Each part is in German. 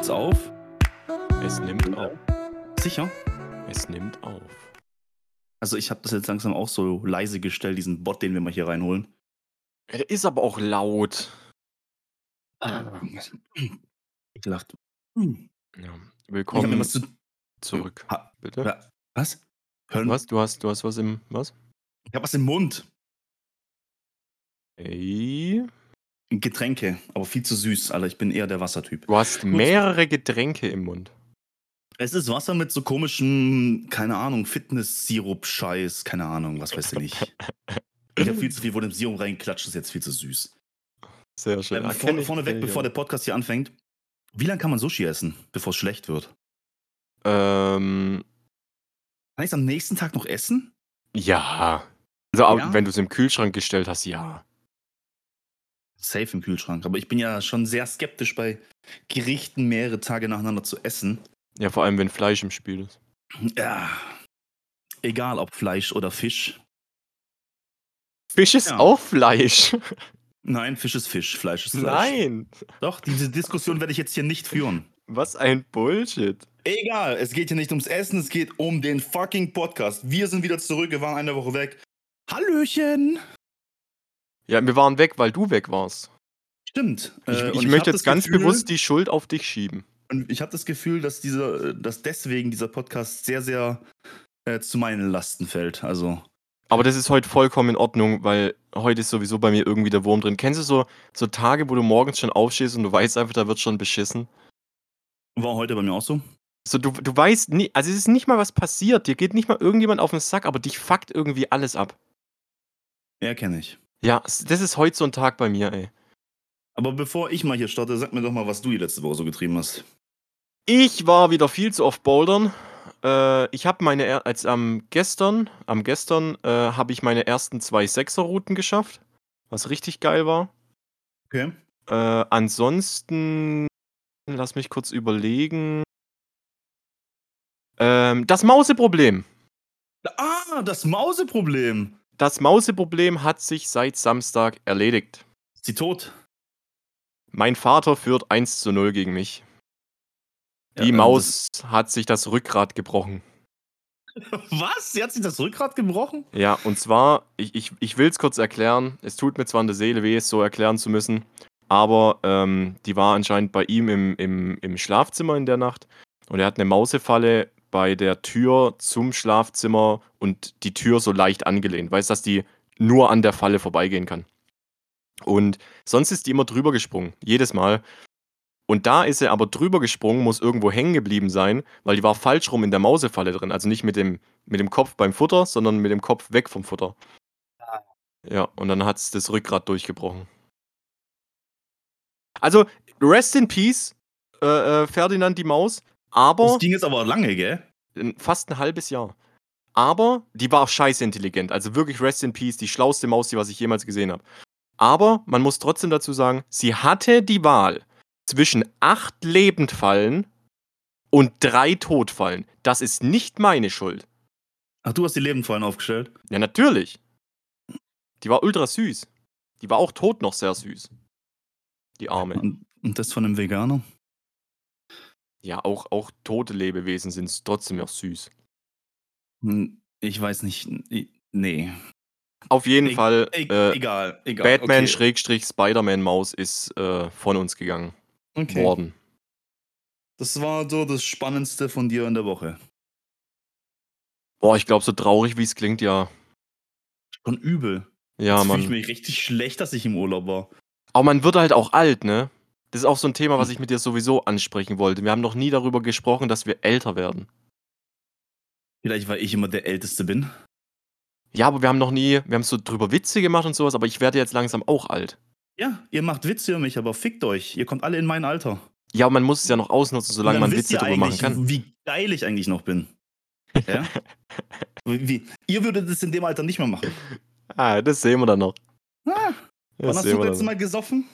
jetzt auf? Es nimmt auf. Sicher? Es nimmt auf. Also ich habe das jetzt langsam auch so leise gestellt, diesen Bot, den wir mal hier reinholen. Er ist aber auch laut. Ich lacht. Ja. Ich habe mir Willkommen was zu. zurück. Ha, Bitte? ja, was? Hören? Was? Du hast, du hast was im. Was? Ich habe was im Mund. Ey. Getränke, aber viel zu süß, Alter. Ich bin eher der Wassertyp. Du hast mehrere Getränke im Mund. Es ist Wasser mit so komischem, keine Ahnung, Fitness-Sirup-Scheiß, keine Ahnung, was weiß ich nicht. Ich habe viel zu viel von dem Sirup reingeklatscht, ist jetzt viel zu süß. Sehr schön. Ähm, Ah, vorne, ich, vorneweg, bevor der Podcast hier anfängt, wie lange kann man Sushi essen, bevor es schlecht wird? Ähm. Kann ich es am nächsten Tag noch essen? Ja. Also, Ja? wenn du es im Kühlschrank gestellt hast, ja. Safe im Kühlschrank. Aber ich bin ja schon sehr skeptisch bei Gerichten mehrere Tage nacheinander zu essen. Ja, vor allem, wenn Fleisch im Spiel ist. Ja. Egal ob Fleisch oder Fisch. Fisch ist Ja. auch Fleisch. Nein, Fisch ist Fisch, Fleisch ist Fleisch. Nein. Doch, diese Diskussion werde ich jetzt hier nicht führen. Was ein Bullshit. Egal, es geht hier nicht ums Essen, es geht um den fucking Podcast. Wir sind wieder zurück, wir waren eine Woche weg. Hallöchen! Ja, wir waren weg, weil du weg warst. Stimmt. Ich, äh, ich möchte hab jetzt ganz Gefühl- bewusst die Schuld auf dich schieben. Und ich habe das Gefühl, dass dieser, dass deswegen dieser Podcast sehr, sehr äh, zu meinen Lasten fällt. Also, Aber das ist heute vollkommen in Ordnung, weil heute ist sowieso bei mir irgendwie der Wurm drin. Kennst du so, so Tage, wo du morgens schon aufstehst und du weißt einfach, da wird schon beschissen? war heute bei mir auch so. So, du, du weißt nie, also es ist nicht mal was passiert, dir geht nicht mal irgendjemand auf den Sack, aber dich fuckt irgendwie alles ab. Ja, kenne ich. Ja, s- das ist heute so ein Tag bei mir, ey. Aber bevor ich mal hier starte, sag mir doch mal, was du die letzte Woche so getrieben hast. Ich war wieder viel zu oft bouldern. Äh, ich habe meine, er- als am gestern, am gestern äh, habe ich meine ersten zwei Sechser-Routen geschafft, was richtig geil war. Okay. Äh, ansonsten, lass mich kurz überlegen. Ähm, das Mauseproblem. Ah, das Mauseproblem. Das Mauseproblem hat sich seit Samstag erledigt. Ist sie tot? Mein Vater führt 1 zu 0 gegen mich. Ja, Die ähm, Maus hat sich das Rückgrat gebrochen. Was? Sie hat sich das Rückgrat gebrochen? Ja, und zwar, ich, ich, ich will es kurz erklären. Es tut mir zwar in der Seele weh, es so erklären zu müssen, aber ähm, die war anscheinend bei ihm im, im, im Schlafzimmer in der Nacht und er hat eine Mausefalle bei der Tür zum Schlafzimmer und die Tür so leicht angelehnt. Weißt dass die nur an der Falle vorbeigehen kann. Und sonst ist die immer drüber gesprungen, jedes Mal. Und da ist er aber drüber gesprungen, muss irgendwo hängen geblieben sein, weil die war falsch rum in der Mausefalle drin. Also nicht mit dem, mit dem Kopf beim Futter, sondern mit dem Kopf weg vom Futter. Ja, und dann hat es das Rückgrat durchgebrochen. Also, rest in peace, äh, äh, Ferdinand die Maus. Aber Das ging jetzt aber lange, gell? fast ein halbes Jahr. Aber die war auch scheiße intelligent. Also wirklich rest in peace, die schlauste Maus, die was ich jemals gesehen habe. Aber man muss trotzdem dazu sagen, sie hatte die Wahl zwischen acht Lebendfallen und drei Todfallen. Das ist nicht meine Schuld. Ach, du hast die Lebendfallen aufgestellt? Ja, natürlich. Die war ultra süß. Die war auch tot noch sehr süß. Die Arme. Und, und das von einem Veganer? Ja, auch, auch tote Lebewesen sind trotzdem noch süß. Hm, Ich weiß nicht. i- Nee. Auf jeden E- Fall, E äh, egal, egal. Batman okay. Schrägstrich Spider-Man Maus ist äh, von uns gegangen Okay. worden. Das war so das Spannendste von dir in der Woche. Boah, ich glaube, so traurig wie es klingt, ja. Schon übel. Ja, Jetzt fühle ich Mann. mich richtig schlecht, dass ich im Urlaub war. Aber man wird halt auch alt, ne? Das ist auch so ein Thema, was ich mit dir sowieso ansprechen wollte. Wir haben noch nie darüber gesprochen, dass wir älter werden. Vielleicht, weil ich immer der Älteste bin. Ja, aber wir haben noch nie, wir haben so drüber Witze gemacht und sowas, aber ich werde jetzt langsam auch alt. Ja, ihr macht Witze über mich, aber fickt euch. Ihr kommt alle in mein Alter. Ja, aber man muss es ja noch ausnutzen, solange man Witze drüber machen kann. Wie geil ich eigentlich noch bin. Ja? wie, wie, ihr würdet es in dem Alter nicht mehr machen. Ah, das sehen wir dann noch. Ah, wann Das hast du das letzte. Mal gesoffen?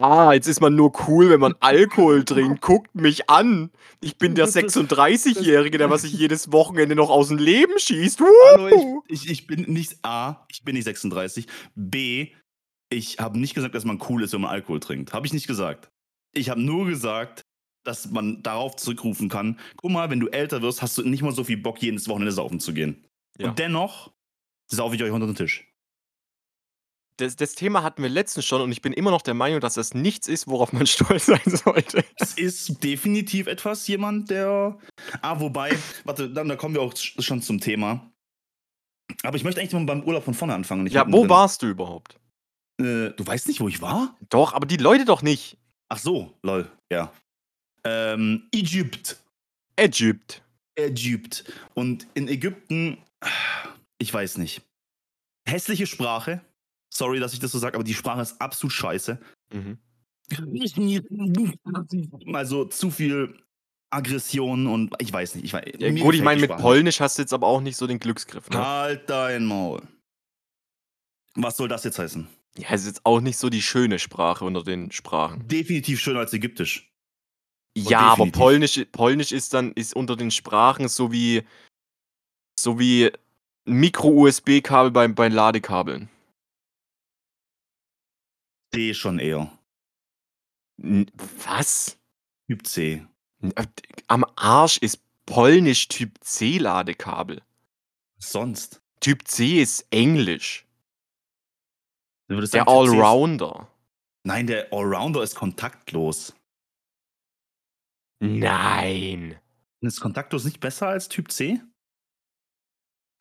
Ah, jetzt ist man nur cool, wenn man Alkohol trinkt. Guckt mich an. Ich bin der Das ist- 36-Jährige, der was sich jedes Wochenende noch aus dem Leben schießt. Hallo, ich, ich, ich bin nicht A, ich bin nicht 36. B, ich habe nicht gesagt, dass man cool ist, wenn man Alkohol trinkt. Habe ich nicht gesagt. Ich habe nur gesagt, dass man darauf zurückrufen kann, guck mal, wenn du älter wirst, hast du nicht mal so viel Bock, jedes Wochenende saufen zu gehen. Ja. Und dennoch saufe ich euch unter den Tisch. Das, das Thema hatten wir letztens schon und ich bin immer noch der Meinung, dass das nichts ist, worauf man stolz sein sollte. Es ist definitiv etwas, jemand, der. Ah, wobei, warte, dann da kommen wir auch sch- schon zum Thema. Aber ich möchte eigentlich mal beim Urlaub von vorne anfangen. Ja, wo mittendrin. warst du überhaupt? Äh, du weißt nicht, wo ich war? Doch, aber die Leute doch nicht. Ach so, lol, ja. Ähm, Ägypt. Ägypt. Ägypt. Und in Ägypten, ich weiß nicht. Hässliche Sprache. Sorry, dass ich das so sage, aber die Sprache ist absolut scheiße. Mhm. Also zu viel Aggression und ich weiß nicht. Ich weiß, Ja, gut, ich meine, mit Polnisch hast du jetzt aber auch nicht so den Glücksgriff. Ne? Halt dein Maul. Was soll das jetzt heißen? Ja, es ist jetzt auch nicht so die schöne Sprache unter den Sprachen. Definitiv schöner als Ägyptisch. Ja, aber definitiv. Polnisch, Polnisch ist dann ist unter den Sprachen so wie so wie Micro-USB-Kabel bei, bei Ladekabeln. C schon eher. Was? Typ C. Äh, Am Arsch ist Polnisch Typ C Ladekabel. Was sonst? Typ C ist Englisch. Der sagen, Allrounder. Nein, der Allrounder ist kontaktlos. Nein. Ist kontaktlos nicht besser als Typ C?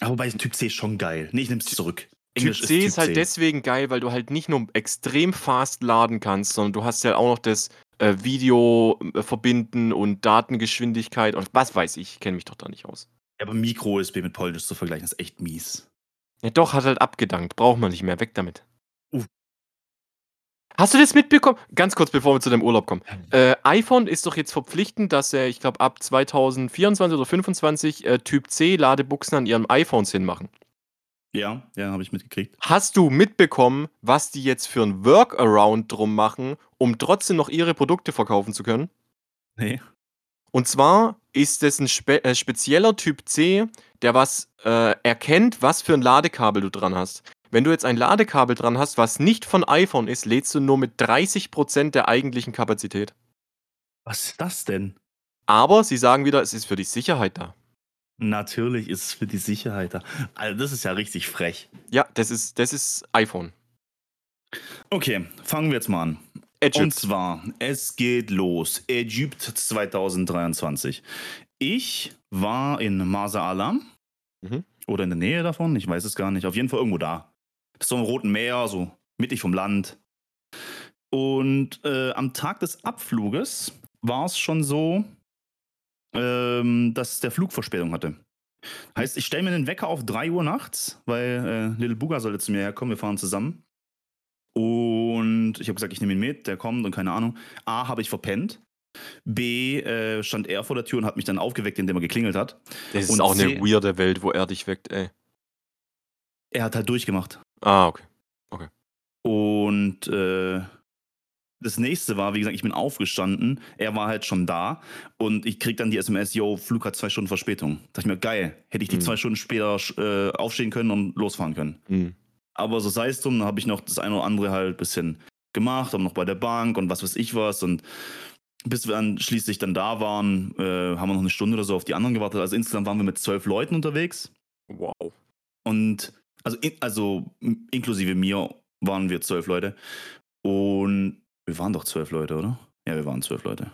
Aber wobei Typ C ist schon geil. Nee, ich nehm's zurück. Typ C ist halt deswegen geil, weil du halt nicht nur extrem fast laden kannst, sondern du hast ja auch noch das äh, Video äh, verbinden und Datengeschwindigkeit und was weiß ich, ich kenne mich doch da nicht aus. Ja, aber Micro-USB mit Polnisch zu vergleichen, ist echt mies. Ja, doch, hat halt abgedankt. Braucht man nicht mehr. Weg damit. Uff. Hast du das mitbekommen? Ganz kurz, bevor wir zu deinem Urlaub kommen. Äh, iPhone ist doch jetzt verpflichtend, dass er, ich glaube, ab 2024 oder 2025 äh, Typ C Ladebuchsen an ihren iPhones hinmachen. Ja, ja, habe ich mitgekriegt. Hast du mitbekommen, was die jetzt für ein Workaround drum machen, um trotzdem noch ihre Produkte verkaufen zu können? Nee. Und zwar ist es ein spe äh, spezieller Typ C, der was äh, erkennt, was für ein Ladekabel du dran hast. Wenn du jetzt ein Ladekabel dran hast, was nicht von iPhone ist, lädst du nur mit 30% der eigentlichen Kapazität. Was ist das denn? Aber sie sagen wieder, es ist für die Sicherheit da. Natürlich ist es für die Sicherheit da. Also, das ist ja richtig frech. Ja, das ist, das ist iPhone. Okay, fangen wir jetzt mal an. Und Egypt. zwar, es geht los. Ägypt 2023. Ich war in Marsa Alam. Mhm. Oder in der Nähe davon, ich weiß es gar nicht. Auf jeden Fall irgendwo da. Das ist so im Roten Meer, so mittig vom Land. Und äh, am Tag des Abfluges war es schon so, ähm, dass der Flug Verspätung hatte. Heißt, ich stelle mir den Wecker auf 3 Uhr nachts, weil äh, Little Booger sollte zu mir herkommen, wir fahren zusammen. Und ich habe gesagt, ich nehme ihn mit, der kommt und keine Ahnung. A, habe ich verpennt. B, äh, stand er vor der Tür und hat mich dann aufgeweckt, indem er geklingelt hat. Das ist und auch eine C- weirde Welt, wo er dich weckt, ey. Er hat halt durchgemacht. Ah, okay. Und äh, das nächste war, wie gesagt, ich bin aufgestanden, er war halt schon da und ich krieg dann die SMS, yo, Flug hat zwei Stunden Verspätung. Da dachte ich mir, geil, hätte ich die Mhm. zwei Stunden später äh, aufstehen können und losfahren können. Hm. Aber so sei es drum, dann habe ich noch das eine oder andere halt ein bisschen gemacht, aber noch bei der Bank und was weiß ich was. Und bis wir dann schließlich dann da waren, äh, haben wir noch eine Stunde oder so auf die anderen gewartet. Also insgesamt waren wir mit zwölf Leuten unterwegs. Wow. Und also, in, also inklusive mir waren wir zwölf Leute. Und wir waren doch zwölf Leute, oder? Ja, wir waren zwölf Leute.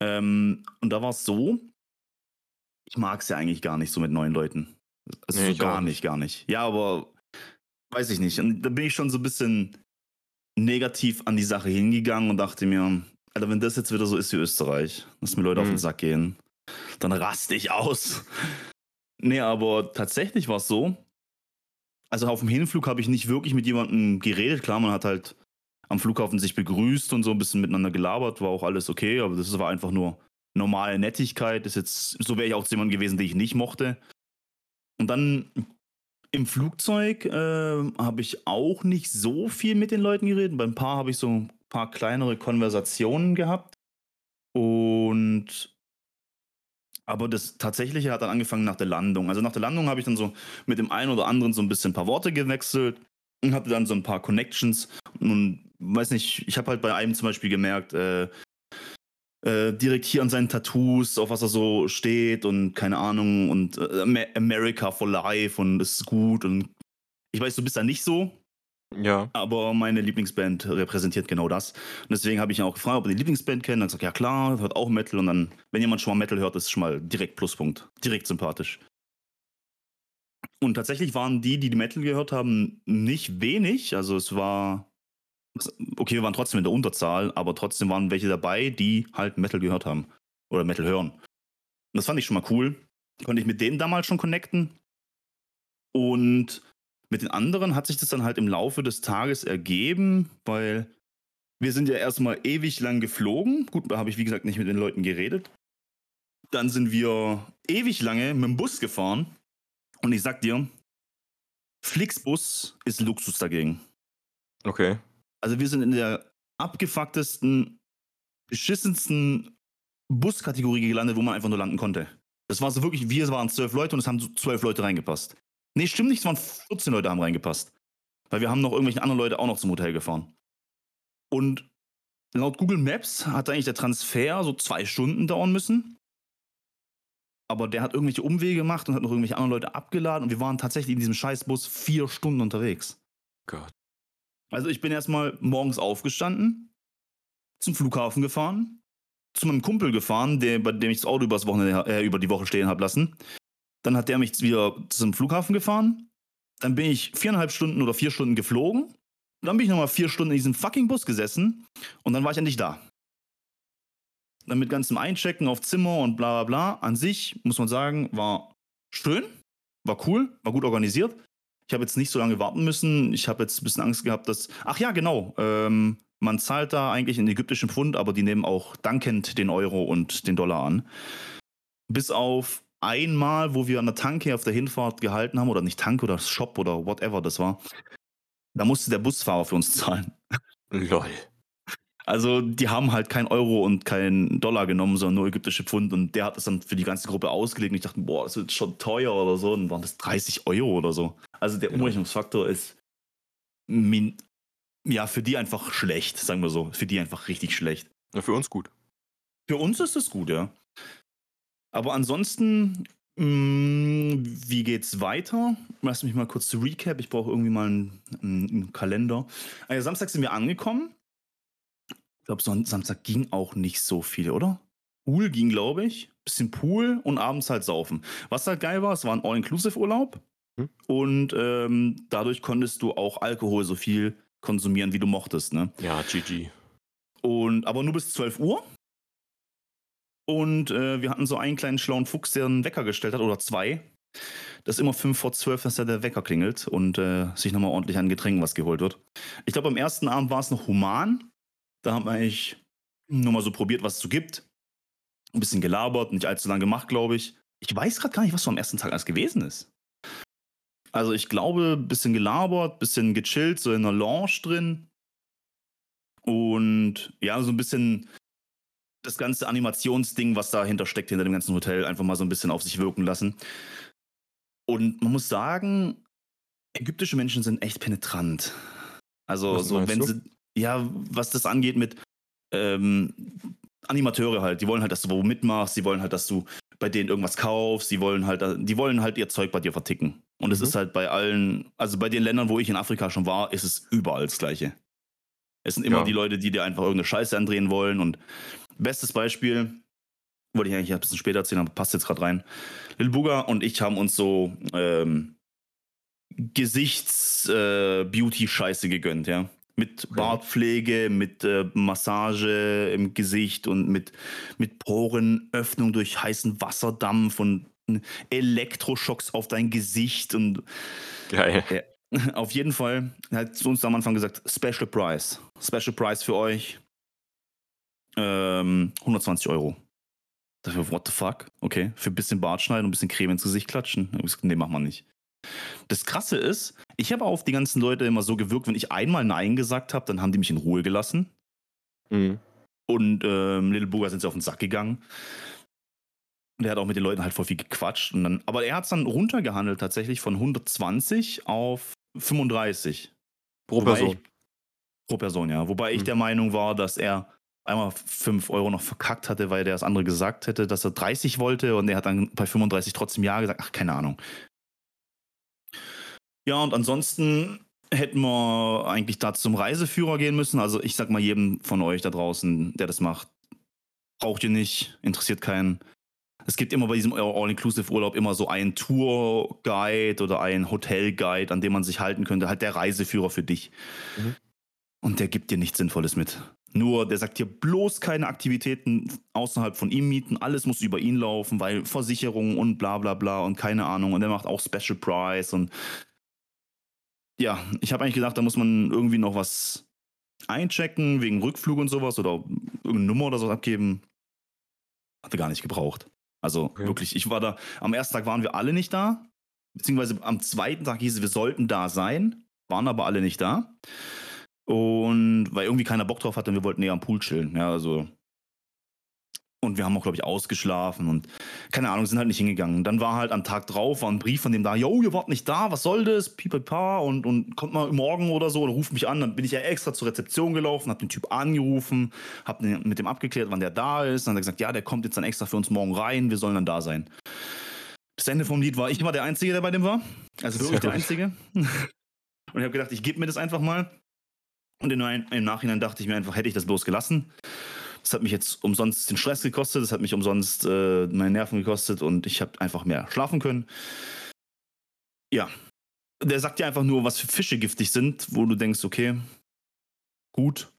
Ähm, und da war es so, ich mag es ja eigentlich gar nicht so mit neun Leuten. Also Nee, so gar nicht. gar nicht. Ja, aber weiß ich nicht. Und da bin ich schon so ein bisschen negativ an die Sache hingegangen und dachte mir, Alter, wenn das jetzt wieder so ist wie Österreich, dass mir Leute auf den Mhm. Sack gehen, dann raste ich aus. Nee, aber tatsächlich war es so. Also auf dem Hinflug habe ich nicht wirklich mit jemandem geredet. Klar, man hat halt am Flughafen sich begrüßt und so ein bisschen miteinander gelabert, war auch alles okay, aber das war einfach nur normale Nettigkeit. Das jetzt, so wäre ich auch zu jemandem gewesen, den ich nicht mochte. Und dann im Flugzeug äh, habe ich auch nicht so viel mit den Leuten geredet. Bei ein paar habe ich so ein paar kleinere Konversationen gehabt. Und aber das Tatsächliche hat dann angefangen nach der Landung. Also nach der Landung habe ich dann so mit dem einen oder anderen so ein bisschen ein paar Worte gewechselt und hatte dann so ein paar Connections. Und weiß nicht, ich habe halt bei einem zum Beispiel gemerkt, äh, äh, direkt hier an seinen Tattoos, auf was er so steht und keine Ahnung und äh, America for Life und es ist gut und ich weiß, du bist da nicht so, Ja. aber meine Lieblingsband repräsentiert genau das. Und deswegen habe ich ihn auch gefragt, ob er die Lieblingsband kennt. Dann gesagt, ja klar, hört auch Metal. Und dann, wenn jemand schon mal Metal hört, ist es schon mal direkt Pluspunkt. Direkt sympathisch. Und tatsächlich waren die, die die Metal gehört haben, nicht wenig. Also es war, okay, wir waren trotzdem in der Unterzahl, aber trotzdem waren welche dabei, die halt Metal gehört haben. Oder Metal hören. Und das fand ich schon mal cool. Konnte ich mit denen damals schon connecten. Und mit den anderen hat sich das dann halt im Laufe des Tages ergeben, weil wir sind ja erstmal ewig lang geflogen. Gut, da habe ich wie gesagt nicht mit den Leuten geredet. Dann sind wir ewig lange mit dem Bus gefahren. Und ich sag dir, Flixbus ist Luxus dagegen. Okay. Also wir sind in der abgefucktesten, beschissensten Buskategorie gelandet, wo man einfach nur landen konnte. Das war so wirklich, wir waren zwölf Leute und es haben zwölf Leute reingepasst. Nee, stimmt nicht, es waren 14 Leute haben reingepasst. Weil wir haben noch irgendwelche anderen Leute auch noch zum Hotel gefahren. Und laut Google Maps hat eigentlich der Transfer so zwei Stunden dauern müssen. Aber der hat irgendwelche Umwege gemacht und hat noch irgendwelche anderen Leute abgeladen und wir waren tatsächlich in diesem Scheißbus vier Stunden unterwegs. Gott. Also ich bin erstmal morgens aufgestanden, zum Flughafen gefahren, zu meinem Kumpel gefahren, der, bei dem ich das Auto übers Wochenende, äh, über die Woche stehen habe lassen. Dann hat der mich wieder zum Flughafen gefahren. Dann bin ich viereinhalb Stunden oder vier Stunden geflogen. Dann bin ich nochmal vier Stunden in diesem fucking Bus gesessen und dann war ich endlich da. Dann mit ganzem Einchecken auf Zimmer und bla bla bla. An sich, muss man sagen, war schön, war cool, war gut organisiert. Ich habe jetzt nicht so lange warten müssen. Ich habe jetzt ein bisschen Angst gehabt, dass. Ach ja, genau. Ähm, man zahlt da eigentlich in ägyptischen Pfund, aber die nehmen auch dankend den Euro und den Dollar an. Bis auf einmal, wo wir an der Tanke auf der Hinfahrt gehalten haben, oder nicht Tanke oder Shop oder whatever das war, da musste der Busfahrer für uns zahlen. Lol. Also die haben halt kein Euro und kein Dollar genommen, sondern nur ägyptische Pfund und der hat das dann für die ganze Gruppe ausgelegt und ich dachte, boah, das wird schon teuer oder so. Und dann waren das 30 Euro oder so. Also der Ja. Umrechnungsfaktor ist min ja für die einfach schlecht, sagen wir so. Für die einfach richtig schlecht. Ja, für uns gut. Für uns ist es gut, ja. Aber ansonsten, mh, wie geht's weiter? Lass mich mal kurz zu Recap. Ich brauche irgendwie mal einen, einen, einen Kalender. Also Samstag sind wir angekommen. Ich glaube, so ein Samstag ging auch nicht so viel, oder? Pool ging, glaube ich. Bisschen Pool und abends halt saufen. Was halt geil war, es war ein All-Inclusive-Urlaub. Hm. Und ähm, dadurch konntest du auch Alkohol so viel konsumieren, wie du mochtest, ne? Ja, GG. Und, aber nur bis 12 Uhr. Und äh, wir hatten so einen kleinen schlauen Fuchs, der einen Wecker gestellt hat, oder zwei. Das ist immer 5 vor 12, dass da der Wecker klingelt und äh, sich nochmal ordentlich an Getränken was geholt wird. Ich glaube, am ersten Abend war es noch human. Da haben wir eigentlich nur mal so probiert, was es so gibt. Ein bisschen gelabert, nicht allzu lange gemacht, glaube ich. Ich weiß gerade gar nicht, was so am ersten Tag alles gewesen ist. Also ich glaube, ein bisschen gelabert, bisschen gechillt, so in einer Lounge drin. Und ja, so ein bisschen das ganze Animationsding, was dahinter steckt, hinter dem ganzen Hotel, einfach mal so ein bisschen auf sich wirken lassen. Und man muss sagen, ägyptische Menschen sind echt penetrant. Also, Was so, wenn du? sie, ja, was das angeht mit ähm, Animateure halt, die wollen halt, dass du wo mitmachst, die wollen halt, dass du bei denen irgendwas kaufst, die wollen halt, die wollen halt ihr Zeug bei dir verticken. Und es Mhm. ist halt bei allen, also bei den Ländern, wo ich in Afrika schon war, ist es überall das Gleiche. Es sind immer Ja. die Leute, die dir einfach irgendeine Scheiße andrehen wollen. Und bestes Beispiel, wollte ich eigentlich ein bisschen später erzählen, aber passt jetzt gerade rein. Lil Booger und ich haben uns so ähm, Gesichts-Beauty-Scheiße gegönnt, ja. Mit. Bartpflege, mit äh, Massage im Gesicht und mit, mit Porenöffnung durch heißen Wasserdampf und Elektroschocks auf dein Gesicht und Geil. auf jeden Fall hat zu uns am Anfang gesagt, Special Price. Special Price für euch. Ähm, 120 Euro. Da dachte ich mir, what the fuck? Okay, für ein bisschen Bart schneiden und ein bisschen Creme ins Gesicht klatschen. Nee, macht man nicht. Das Krasse ist, ich habe auf die ganzen Leute immer so gewirkt, wenn ich einmal Nein gesagt habe, dann haben die mich in Ruhe gelassen. Mhm. Und ähm, Little Booger sind sie auf den Sack gegangen. Und der hat auch mit den Leuten halt voll viel gequatscht. Und dann, aber er hat es dann runtergehandelt tatsächlich von 120 auf 35 Pro Wobei Person. Ich, pro Person, ja. Wobei ich Hm. der Meinung war, dass er einmal 5 Euro noch verkackt hatte, weil der das andere gesagt hätte, dass er 30 wollte und er hat dann bei 35 trotzdem Ja gesagt. Ach, keine Ahnung. Ja, und ansonsten hätten wir eigentlich da zum Reiseführer gehen müssen. Also ich sag mal jedem von euch da draußen, der das macht, braucht ihr nicht, interessiert keinen. Es gibt immer bei diesem All-Inclusive-Urlaub immer so einen Tour-Guide oder einen Hotel-Guide, an dem man sich halten könnte. Halt der Reiseführer für dich. Mhm. Und der gibt dir nichts Sinnvolles mit. Nur, der sagt dir bloß keine Aktivitäten außerhalb von ihm mieten. Alles muss über ihn laufen, weil Versicherungen und bla bla bla und keine Ahnung. Und der macht auch Special Price und ja, ich habe eigentlich gedacht, da muss man irgendwie noch was einchecken wegen Rückflug und sowas oder irgendeine Nummer oder so abgeben. Hatte gar nicht gebraucht. Also okay. wirklich, ich war da, am ersten Tag waren wir alle nicht da, beziehungsweise am zweiten Tag hieß es, wir sollten da sein, waren aber alle nicht da. Und weil irgendwie keiner Bock drauf hatte wir wollten eher am Pool chillen. Ja, also und wir haben auch, glaube ich, ausgeschlafen und keine Ahnung, sind halt nicht hingegangen. Dann war halt am Tag drauf, war ein Brief von dem da, yo, ihr wart nicht da, was soll das? Pipipa und, und kommt mal morgen oder so oder ruft mich an. Dann bin ich ja extra zur Rezeption gelaufen, hab den Typ angerufen, hab mit dem abgeklärt, wann der da ist. Dann hat er gesagt, ja, der kommt jetzt dann extra für uns morgen rein, wir sollen dann da sein. Das Ende vom Lied war, ich war der Einzige, der bei dem war. Also wirklich der Einzige. und ich habe gedacht, ich gebe mir das einfach mal. Und im Nachhinein dachte ich mir einfach, hätte ich das bloß gelassen. Das hat mich jetzt umsonst den Stress gekostet, das hat mich umsonst äh, meine Nerven gekostet und ich habe einfach mehr schlafen können. Ja. Der sagt dir einfach nur, was für Fische giftig sind, wo du denkst, okay, gut,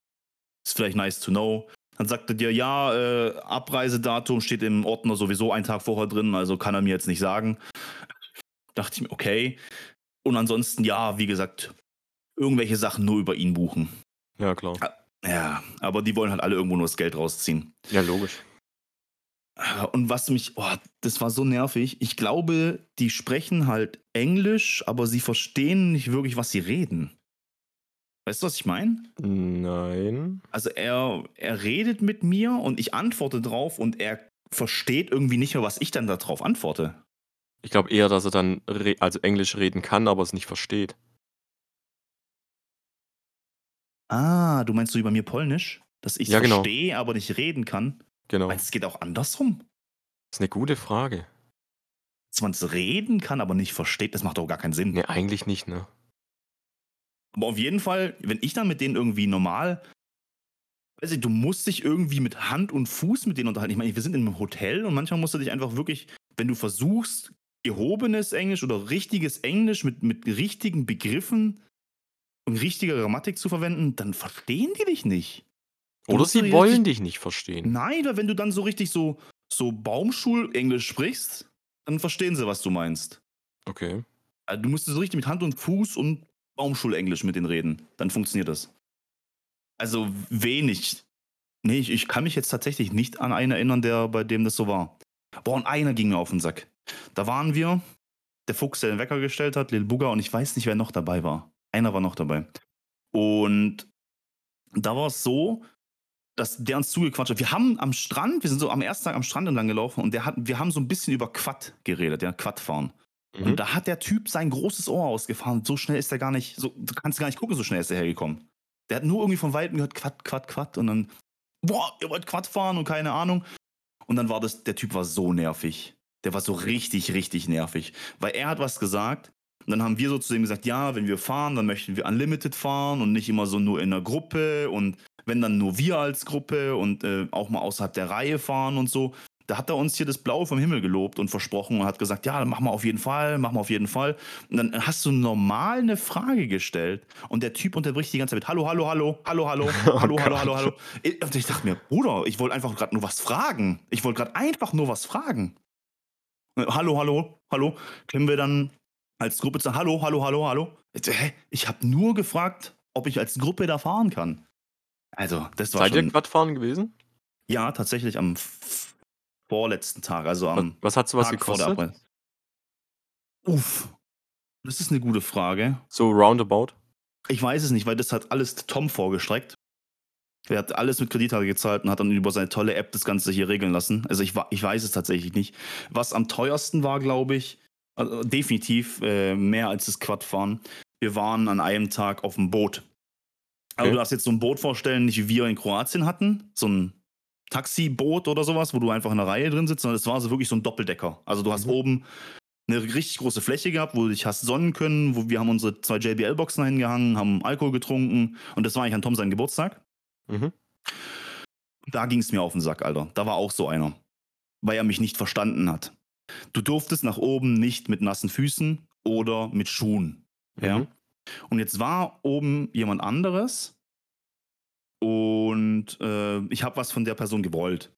ist vielleicht nice to know. Dann sagt er dir, ja, äh, Abreisedatum steht im Ordner sowieso einen Tag vorher drin, also kann er mir jetzt nicht sagen. Dachte ich mir, okay. Und ansonsten, ja, wie gesagt, irgendwelche Sachen nur über ihn buchen. Ja, klar. Ja, aber die wollen halt alle irgendwo nur das Geld rausziehen. Ja, logisch. Und was mich, oh, das war so nervig. Ich glaube, die sprechen halt Englisch, aber sie verstehen nicht wirklich, was sie reden. Weißt du, was ich meine? Nein. Also er, er redet mit mir und ich antworte drauf und er versteht irgendwie nicht mehr, was ich dann darauf antworte. Ich glaube eher, dass er dann also Englisch reden kann, aber es nicht versteht. Ah, du meinst so wie bei mir Polnisch? Dass ich Ja, genau. verstehe, aber nicht reden kann? Genau. Meinst du, es geht auch andersrum? Das ist eine gute Frage. Dass man es reden kann, aber nicht versteht, das macht doch gar keinen Sinn. Ne, eigentlich nicht, ne? Aber auf jeden Fall, wenn ich dann mit denen irgendwie normal weiß ich, du musst dich irgendwie mit Hand und Fuß mit denen unterhalten. Ich meine, wir sind in einem Hotel und manchmal musst du dich einfach wirklich, wenn du versuchst, gehobenes Englisch oder richtiges Englisch mit, mit richtigen Begriffen richtige Grammatik zu verwenden, dann verstehen die dich nicht. Oder sie wollen richtig, dich nicht verstehen. Nein, weil wenn du dann so richtig so, so Baumschulenglisch sprichst, dann verstehen sie, was du meinst. Okay. Also du musst so richtig mit Hand und Fuß und Baumschulenglisch mit denen reden. Dann funktioniert das. Also wenig. Nee, ich, ich kann mich jetzt tatsächlich nicht an einen erinnern, der bei dem das so war. Boah, und einer ging mir auf den Sack. Da waren wir, der Fuchs, der den Wecker gestellt hat, Lil Bugger, und ich weiß nicht, wer noch dabei war. Einer war noch dabei. Und da war es so, dass der uns zugequatscht hat. Wir haben am Strand, wir sind so am ersten Tag am Strand entlang gelaufen und der hat, wir haben so ein bisschen über Quad geredet, ja, Quadfahren. Mhm. Und da hat der Typ sein großes Ohr ausgefahren. So schnell ist er gar nicht, so, du kannst gar nicht gucken, so schnell ist er hergekommen. Der hat nur irgendwie von Weitem gehört, Quad, Quad, Quad. Und dann, boah, ihr wollt Quad fahren und keine Ahnung. Und dann war das, der Typ war so nervig. Der war so richtig, richtig nervig. Weil er hat was gesagt, und dann haben wir so zu dem gesagt, ja, wenn wir fahren, dann möchten wir Unlimited fahren und nicht immer so nur in einer Gruppe und wenn dann nur wir als Gruppe und äh, auch mal außerhalb der Reihe fahren und so. Da hat er uns hier das Blaue vom Himmel gelobt und versprochen und hat gesagt, ja, dann machen wir auf jeden Fall, machen wir auf jeden Fall. Und dann hast du normal eine Frage gestellt und der Typ unterbricht die ganze Zeit mit Hallo, hallo, hallo, hallo, hallo, oh hallo, hallo, hallo, hallo. Und ich dachte mir, Bruder, ich wollte einfach gerade nur was fragen. Ich wollte gerade einfach nur was fragen. Hallo, hallo, hallo. Können wir dann als Gruppe zu Hallo, hallo, hallo, hallo. Hä? Ich habe nur gefragt, ob ich als Gruppe da fahren kann. Also, das war Seid schon... ihr Quadfahren gewesen? Ja, tatsächlich am vorletzten Tag, also am Was, was hat sowas Tag gekostet? Uff, das ist eine gute Frage. So roundabout? Ich weiß es nicht, weil das hat alles Tom vorgestreckt. Er hat alles mit Kreditkarte gezahlt und hat dann über seine tolle App das Ganze hier regeln lassen. Also ich, ich weiß es tatsächlich nicht. Was am teuersten war, glaube ich, also definitiv äh, mehr als das Quadfahren. Wir waren an einem Tag auf dem Boot. Aber du darfst jetzt so ein Boot vorstellen, nicht wie wir in Kroatien hatten, so ein Taxiboot oder sowas, wo du einfach in der Reihe drin sitzt, sondern es war so wirklich so ein Doppeldecker. Also du hast Mhm. oben eine richtig große Fläche gehabt, wo du dich hast sonnen können, wo wir haben unsere zwei JBL-Boxen hingehangen, haben Alkohol getrunken und das war eigentlich an Tom seinen Geburtstag. Mhm. Da ging es mir auf den Sack, Alter. Da war auch so einer. Weil er mich nicht verstanden hat. Du durftest nach oben nicht mit nassen Füßen oder mit Schuhen. Ja. Mhm. Und jetzt war oben jemand anderes und äh, ich habe was von der Person gewollt.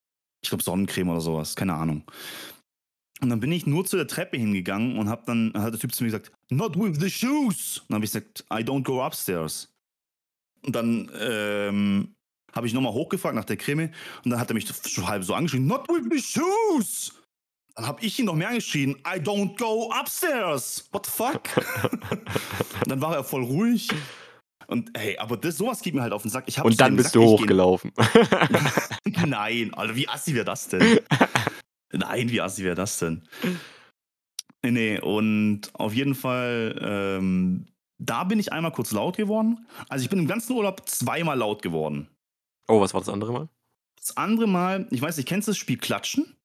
Ich glaube Sonnencreme oder sowas, keine Ahnung. Und dann bin ich nur zu der Treppe hingegangen und habe dann hat der Typ zu mir gesagt, not with the shoes. Und dann habe ich gesagt, I don't go upstairs. Und dann ähm, habe ich nochmal hochgefragt nach der Creme und dann hat er mich halb so angeschrien, not with the shoes. Dann habe ich ihn noch mehr angeschrien, I don't go upstairs. What the fuck? und dann war er voll ruhig. Und hey, aber das, sowas geht mir halt auf den Sack. Ich Und dann bist gesagt, du hochgelaufen. Nein, Alter, wie assi wäre das denn? Nein, wie assi wäre das denn? Nee, nee, und auf jeden Fall, ähm, da bin ich einmal kurz laut geworden. Also ich bin im ganzen Urlaub zweimal laut geworden. oh, was war das andere Mal? Das andere Mal, ich weiß nicht, kennst du das Spiel Klatschen?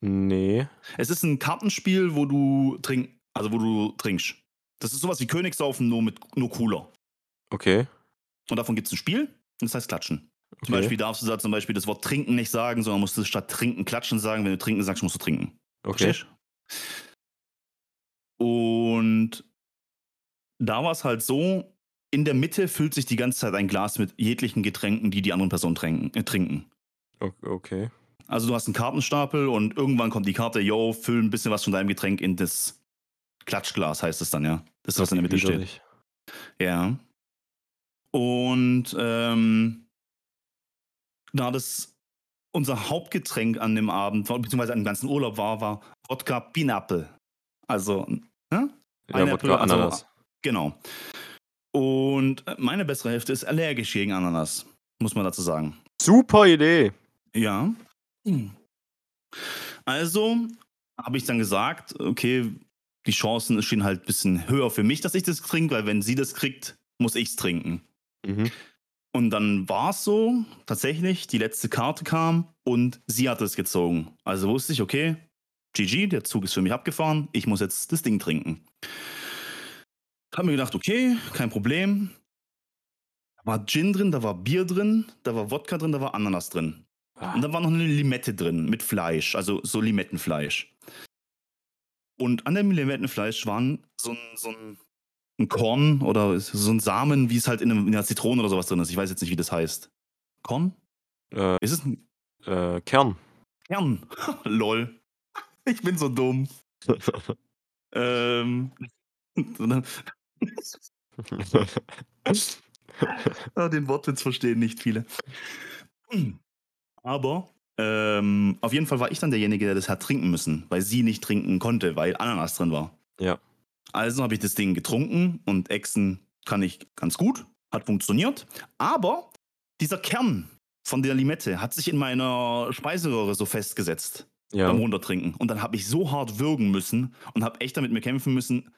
Nee. Es ist ein Kartenspiel, wo du trink, also wo du trinkst. Das ist sowas wie Königssaufen, nur mit nur cooler. Okay. Und davon gibt es ein Spiel, und das heißt Klatschen. Zum okay. Beispiel darfst du da zum Beispiel das Wort trinken nicht sagen, sondern musst du statt trinken klatschen sagen. Wenn du trinken sagst, musst du trinken. Okay. Verstehst? Und da war es halt so, in der Mitte füllt sich die ganze Zeit ein Glas mit jeglichen Getränken, die die anderen Personen tränken, äh, trinken. Okay. Also du hast einen Kartenstapel und irgendwann kommt die Karte, yo, füll ein bisschen was von deinem Getränk in das Klatschglas, heißt es dann, ja. Das, was in der Mitte steht. Ja. Und ähm, da das unser Hauptgetränk an dem Abend, beziehungsweise an dem ganzen Urlaub war, war Wodka Pineapple. Also, ne? Ja, Wodka also- Ananas. Genau. Und meine bessere Hälfte ist allergisch gegen Ananas, muss man dazu sagen. Super Idee. Ja. Also habe ich dann gesagt, okay, die Chancen stehen halt ein bisschen höher für mich, dass ich das trinke, weil wenn sie das kriegt, muss ich es trinken. Mhm. Und dann war es so, tatsächlich, die letzte Karte kam und sie hat es gezogen. Also wusste ich, okay, GG, der Zug ist für mich abgefahren, ich muss jetzt das Ding trinken. Hab mir gedacht, okay, kein Problem. Da war Gin drin, da war Bier drin, da war Wodka drin, da war Ananas drin. Ah, Und da war noch eine Limette drin mit Fleisch, also so Limettenfleisch. Und an dem Limettenfleisch waren so ein, so ein, ein Korn oder so ein Samen, wie es halt in, einem, in einer Zitrone oder sowas drin ist. Ich weiß jetzt nicht, wie das heißt. Korn? Äh, Ist es ein äh, Kern. Kern? Lol. Ich bin so dumm. Ähm. dann- Ah, Den Wortwitz verstehen nicht viele. Aber ähm, auf jeden Fall war ich dann derjenige, der das hat trinken müssen, weil sie nicht trinken konnte, weil Ananas drin war. Ja. Also habe ich das Ding getrunken und Echsen kann ich ganz gut, hat funktioniert. Aber dieser Kern von der Limette hat sich in meiner Speiseröhre so festgesetzt ja. beim Runtertrinken. Und dann habe ich so hart würgen müssen und habe echt damit mir kämpfen müssen,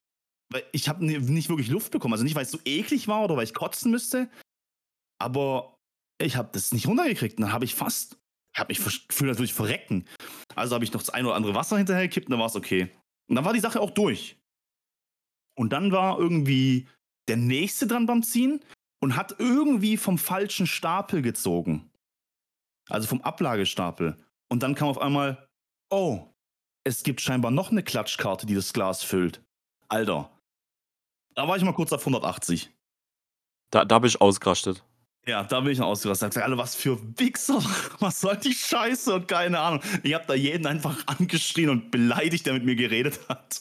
weil ich habe nicht wirklich Luft bekommen. Also nicht, weil es so eklig war oder weil ich kotzen müsste, aber ich habe das nicht runtergekriegt. Und dann habe ich fast, ich habe mich gefühlt, als würde ich verrecken. Also habe ich noch das ein oder andere Wasser hinterher gekippt und dann war es okay. Und dann war die Sache auch durch. Und dann war irgendwie der Nächste dran beim Ziehen und hat irgendwie vom falschen Stapel gezogen. Also vom Ablagestapel. Und dann kam auf einmal, oh, es gibt scheinbar noch eine Klatschkarte, die das Glas füllt. Alter. Da war ich mal kurz auf 180. Da, da bin ich ausgerastet. Ja, da bin ich noch ausgerastet. Ich gesagt, Alter, was für Wichser. Was soll die Scheiße und keine Ahnung. Ich habe da jeden einfach angeschrien und beleidigt, der mit mir geredet hat.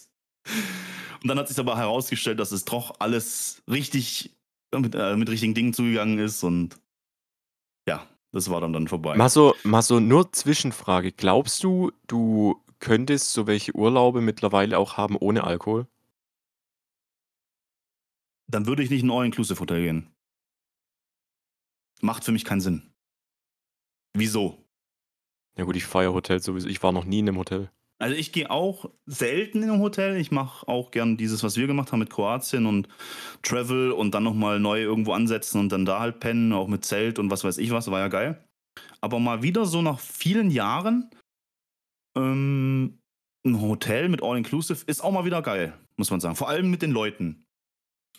Und dann hat sich aber herausgestellt, dass es doch alles richtig mit, äh, mit richtigen Dingen zugegangen ist und ja, das war dann dann vorbei. Mal so, mal so nur Zwischenfrage. Glaubst du, du könntest so welche Urlaube mittlerweile auch haben ohne Alkohol? Dann würde ich nicht in ein All-Inclusive-Hotel gehen. Macht für mich keinen Sinn. Wieso? Ja gut, ich feiere Hotels sowieso. Ich war noch nie in einem Hotel. Also ich gehe auch selten in ein Hotel. Ich mache auch gern dieses, was wir gemacht haben mit Kroatien und Travel und dann nochmal neu irgendwo ansetzen und dann da halt pennen, auch mit Zelt und was weiß ich was, war ja geil. Aber mal wieder so nach vielen Jahren ähm, ein Hotel mit All-Inclusive ist auch mal wieder geil, muss man sagen. Vor allem mit den Leuten.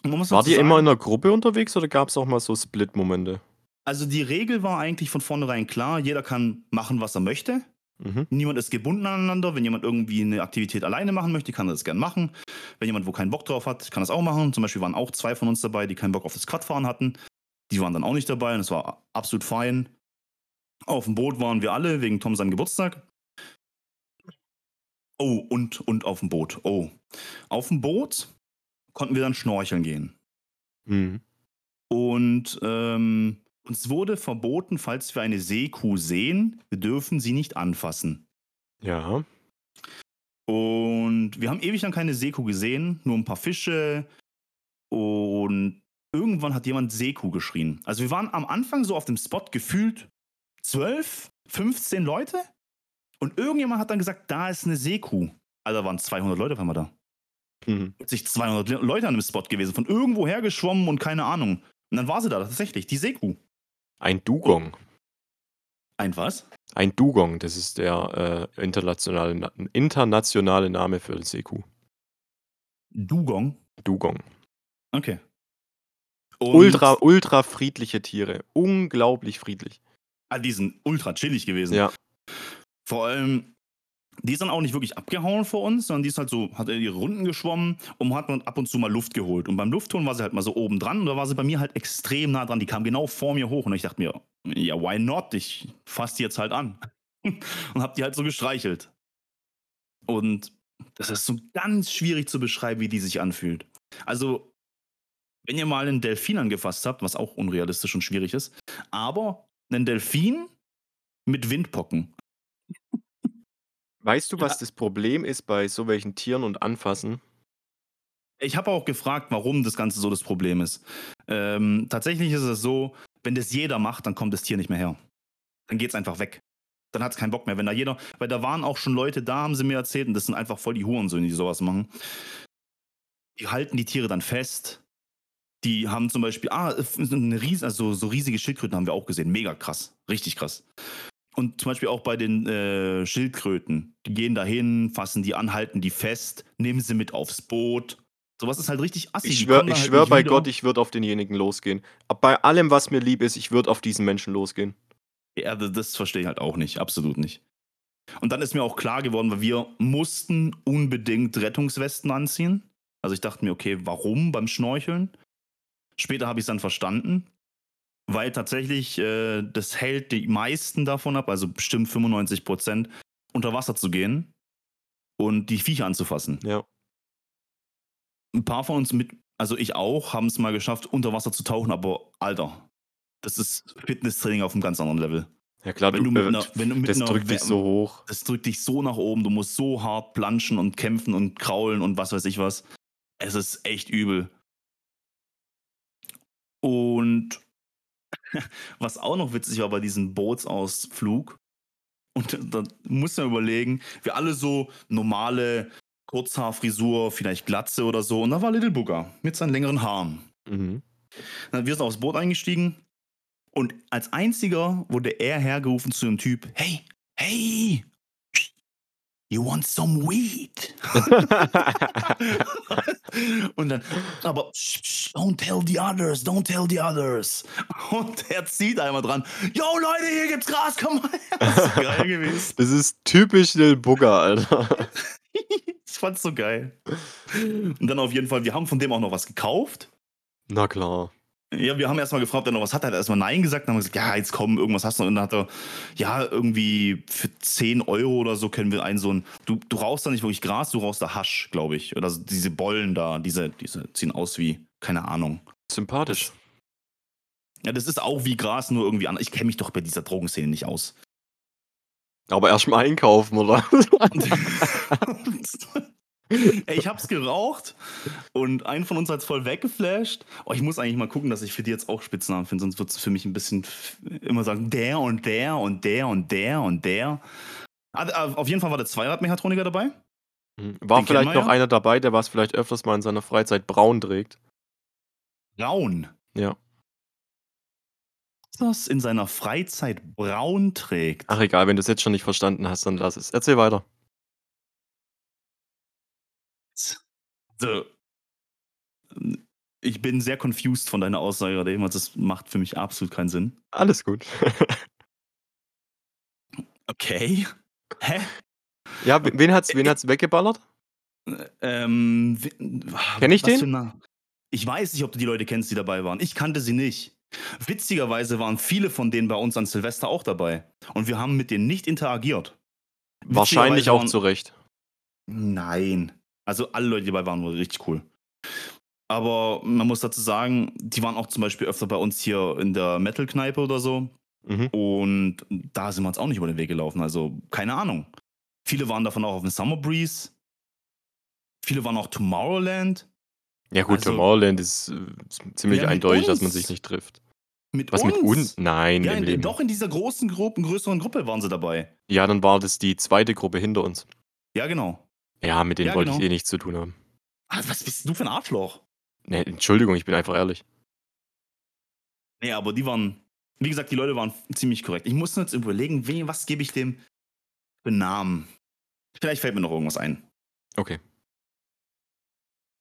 War die immer in einer Gruppe unterwegs oder gab es auch mal so Split-Momente? Also die Regel war eigentlich von vornherein klar, jeder kann machen, was er möchte. Mhm. Niemand ist gebunden aneinander. Wenn jemand irgendwie eine Aktivität alleine machen möchte, kann er das gerne machen. Wenn jemand wo keinen Bock drauf hat, kann das auch machen. Zum Beispiel waren auch zwei von uns dabei, die keinen Bock auf das Quadfahren hatten. Die waren dann auch nicht dabei und es war absolut fein. Auf dem Boot waren wir alle wegen Tom seinem Geburtstag. Oh, und, und auf dem Boot. Oh. Auf dem Boot konnten wir dann schnorcheln gehen. Mhm. Und ähm, uns wurde verboten, falls wir eine Seekuh sehen, wir dürfen sie nicht anfassen. Ja. Und wir haben ewig lang keine Seekuh gesehen, nur ein paar Fische. Und irgendwann hat jemand Seekuh geschrien. Also wir waren am Anfang so auf dem Spot gefühlt 12, 15 Leute. Und irgendjemand hat dann gesagt, da ist eine Seekuh. Also waren 200 Leute auf einmal da. Mhm. Sich 200 Leute an dem Spot gewesen, von irgendwo hergeschwommen und keine Ahnung. Und dann war sie da tatsächlich, die Seekuh. Ein Dugong. Ein was? Ein Dugong, das ist der äh, internationale, internationale Name für Seekuh. Dugong? Dugong. Okay. Und ultra, ultra friedliche Tiere. Unglaublich friedlich. Ah, die sind ultra chillig gewesen. Ja. Vor allem, die ist dann auch nicht wirklich abgehauen vor uns, sondern die ist halt so, hat ihre Runden geschwommen und hat ab und zu mal Luft geholt. Und beim Luftholen war sie halt mal so oben dran und da war sie bei mir halt extrem nah dran. Die kam genau vor mir hoch und ich dachte mir, ja, why not? Ich fasse die jetzt halt an. und hab die halt so gestreichelt. Und das ist so ganz schwierig zu beschreiben, wie die sich anfühlt. Also, wenn ihr mal einen Delfin angefasst habt, was auch unrealistisch und schwierig ist, aber einen Delfin mit Windpocken. Weißt du, was das Problem ist bei so welchen Tieren und Anfassen? Ich habe auch gefragt, warum das Ganze so das Problem ist. Ähm, tatsächlich ist es so, wenn das jeder macht, dann kommt das Tier nicht mehr her. Dann geht es einfach weg. Dann hat es keinen Bock mehr. Wenn da jeder, weil da waren auch schon Leute da, haben sie mir erzählt, und das sind einfach voll die Hurensöhne, die sowas machen. Die halten die Tiere dann fest. Die haben zum Beispiel, ah, eine Ries also so riesige Schildkröten haben wir auch gesehen. Mega krass. Richtig krass. Und zum Beispiel auch bei den äh, Schildkröten. Die gehen dahin, fassen die an, halten die fest, nehmen sie mit aufs Boot. Sowas ist halt richtig assi. Ich schwöre halt schwör bei wieder. Gott, ich würde auf denjenigen losgehen. Bei allem, was mir lieb ist, ich würde auf diesen Menschen losgehen. Ja, das verstehe ich halt auch nicht. Absolut nicht. Und dann ist mir auch klar geworden, weil wir mussten unbedingt Rettungswesten anziehen. Also ich dachte mir, okay, warum beim Schnorcheln? Später habe ich es dann verstanden weil tatsächlich äh, das hält die meisten davon ab, also bestimmt 95 Prozent, unter Wasser zu gehen und die Viecher anzufassen. Ja. Ein paar von uns mit, also ich auch, haben es mal geschafft, unter Wasser zu tauchen, aber Alter, das ist Fitnesstraining auf einem ganz anderen Level. Ja klar, wenn du, mit einer, wenn du mit das einer, drückt dich so hoch. Das drückt dich so nach oben, du musst so hart planschen und kämpfen und kraulen und was weiß ich was. Es ist echt übel. Und was auch noch witzig war bei diesem Bootsausflug, und da muss man überlegen, wir alle so normale Kurzhaarfrisur, vielleicht Glatze oder so. Und da war Little Booger mit seinen längeren Haaren. Mhm. Dann wir sind aufs Boot eingestiegen und als einziger wurde er hergerufen zu dem Typ: Hey, hey, You want some weed? und dann, aber don't tell the others, don't tell the others. Und er zieht einmal dran. Yo Leute, hier gibt's Gras, komm mal her. Das ist geil gewesen. Das ist typisch Lil Bugger, Alter. ich fand's so geil. Und dann auf jeden Fall, wir haben von dem auch noch was gekauft. Na klar. Ja, wir haben erstmal gefragt, ob er noch was hat. Er hat erstmal Nein gesagt. Dann haben wir gesagt, ja, jetzt komm, irgendwas hast du. Und dann hat er, ja, irgendwie für 10 Euro oder so können wir einen so ein. Du, du rauchst da nicht wirklich Gras, du rauchst da Hasch, glaube ich. Oder so diese Bollen da, diese, diese ziehen aus wie, keine Ahnung. Sympathisch. Ja, das ist auch wie Gras, nur irgendwie anders. Ich kenne mich doch bei dieser Drogenszene nicht aus. Aber erst mal einkaufen, oder? Ey, ich hab's geraucht und einen von uns hat's voll weggeflasht. Oh, ich muss eigentlich mal gucken, dass ich für die jetzt auch Spitznamen finde, sonst wird's für mich ein bisschen immer sagen, der und der und der und der und der. Ah, äh, Auf jeden Fall war der Zweirad-Mechatroniker dabei. Mhm. War Den vielleicht noch ja. einer dabei, der was vielleicht öfters mal in seiner Freizeit braun trägt. Braun. Ja. Das in seiner Freizeit braun trägt. Ach egal, wenn du es jetzt schon nicht verstanden hast, dann lass es. Erzähl weiter. So. Ich bin sehr confused von deiner Aussage gerade eben. also Das macht für mich absolut keinen Sinn. Alles gut. Okay. Hä? ja, wen hat's, wen hat's weggeballert? Ähm, Kenn ich den? Ich weiß nicht, ob du die Leute kennst, die dabei waren. Ich kannte sie nicht. Witzigerweise waren viele von denen bei uns an Silvester auch dabei. Und wir haben mit denen nicht interagiert. Wahrscheinlich auch waren- zu Recht. Nein. Also alle Leute, die dabei waren, waren richtig cool. Aber man muss dazu sagen, die waren auch zum Beispiel öfter bei uns hier in der Metal-Kneipe oder so. Mhm. Und da sind wir uns auch nicht über den Weg gelaufen. Also keine Ahnung. Viele waren davon auch auf dem Summer Breeze. Viele waren auch Tomorrowland. Ja gut, Also- Tomorrowland ist äh, ziemlich Ja, eindeutig, dass man sich nicht trifft. Mit Was uns. mit uns? Nein, Ja, im in, Leben. doch in dieser großen Gruppe, größeren Gruppe waren sie dabei. Ja, dann war das die zweite Gruppe hinter uns. Ja, genau. Ja, mit denen Ja, wollte ich genau. eh nichts zu tun haben. Ah, Was bist du für ein Arschloch? Nee, Entschuldigung, ich bin einfach ehrlich. Nee, aber die waren, wie gesagt, die Leute waren ziemlich korrekt. Ich muss jetzt überlegen, wen, was gebe ich dem für Namen? Vielleicht fällt mir noch irgendwas ein. Okay.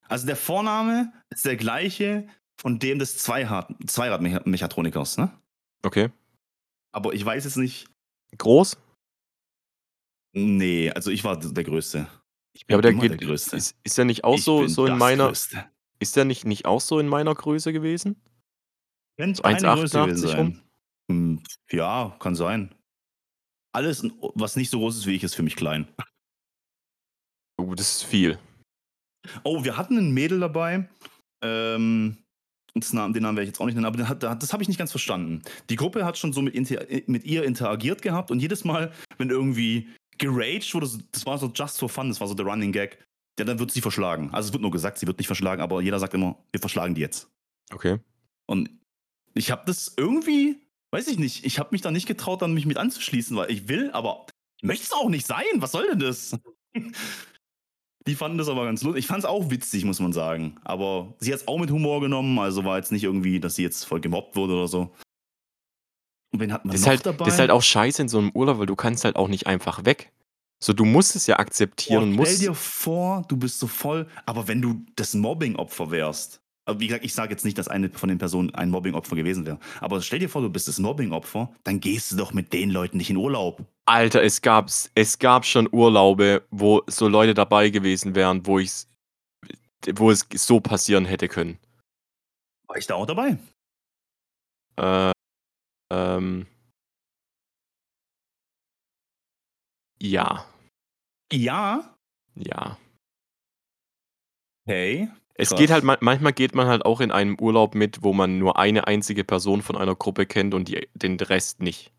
Also der Vorname ist der gleiche von dem des Zweirad- Zweirad-Mechatronikers, ne? Okay. Aber ich weiß jetzt nicht. Groß? Nee, also ich war der Größte. Ich bin Ja, aber der geht. der Größte. Ist, ist der nicht auch Ich so, so in meiner. Größte. Ist der nicht, nicht auch so in meiner Größe gewesen? Könnte So eine Größe 1,88 gewesen rum? sein. Hm, Ja, kann sein. Alles, was nicht so groß ist wie ich, ist für mich klein. Oh, das ist viel. Oh, wir hatten ein Mädel dabei. Ähm, den Namen werde ich jetzt auch nicht nennen, aber hat, das habe ich nicht ganz verstanden. Die Gruppe hat schon so mit, mit ihr interagiert gehabt und jedes Mal, wenn irgendwie geraged wurde, das war so just for fun, das war so der Running Gag, ja, dann wird sie verschlagen. Also es wird nur gesagt, sie wird nicht verschlagen, aber jeder sagt immer, wir verschlagen die jetzt. Okay. Und ich habe das irgendwie, weiß ich nicht, ich habe mich da nicht getraut, dann mich mit anzuschließen, weil ich will, aber ich möchte es auch nicht sein. Was soll denn das? Die fanden das aber ganz lustig. Ich fand es auch witzig, muss man sagen. Aber sie hat es auch mit Humor genommen, also war jetzt nicht irgendwie, dass sie jetzt voll gemobbt wurde oder so. Und wen hatten wir Das noch halt, dabei? das ist halt auch scheiße in so einem Urlaub, weil du kannst halt auch nicht einfach weg. So, du musst es ja Boah, akzeptieren. stell musst, dir vor, du bist so voll, aber wenn du das Mobbing-Opfer wärst, wie gesagt, ich sage jetzt nicht, dass eine von den Personen ein Mobbing-Opfer gewesen wäre, aber stell dir vor, du bist das Mobbing-Opfer, dann gehst du doch mit den Leuten nicht in Urlaub. Alter, es gab, es gab schon Urlaube, wo so Leute dabei gewesen wären, wo ich's, wo es so passieren hätte können. War ich da auch dabei? Äh, ähm, ja, Ja. ja. Hey. Es Krass. geht halt, ma- manchmal geht man halt auch in einem Urlaub mit, wo man nur eine einzige Person von einer Gruppe kennt und die, den Rest nicht.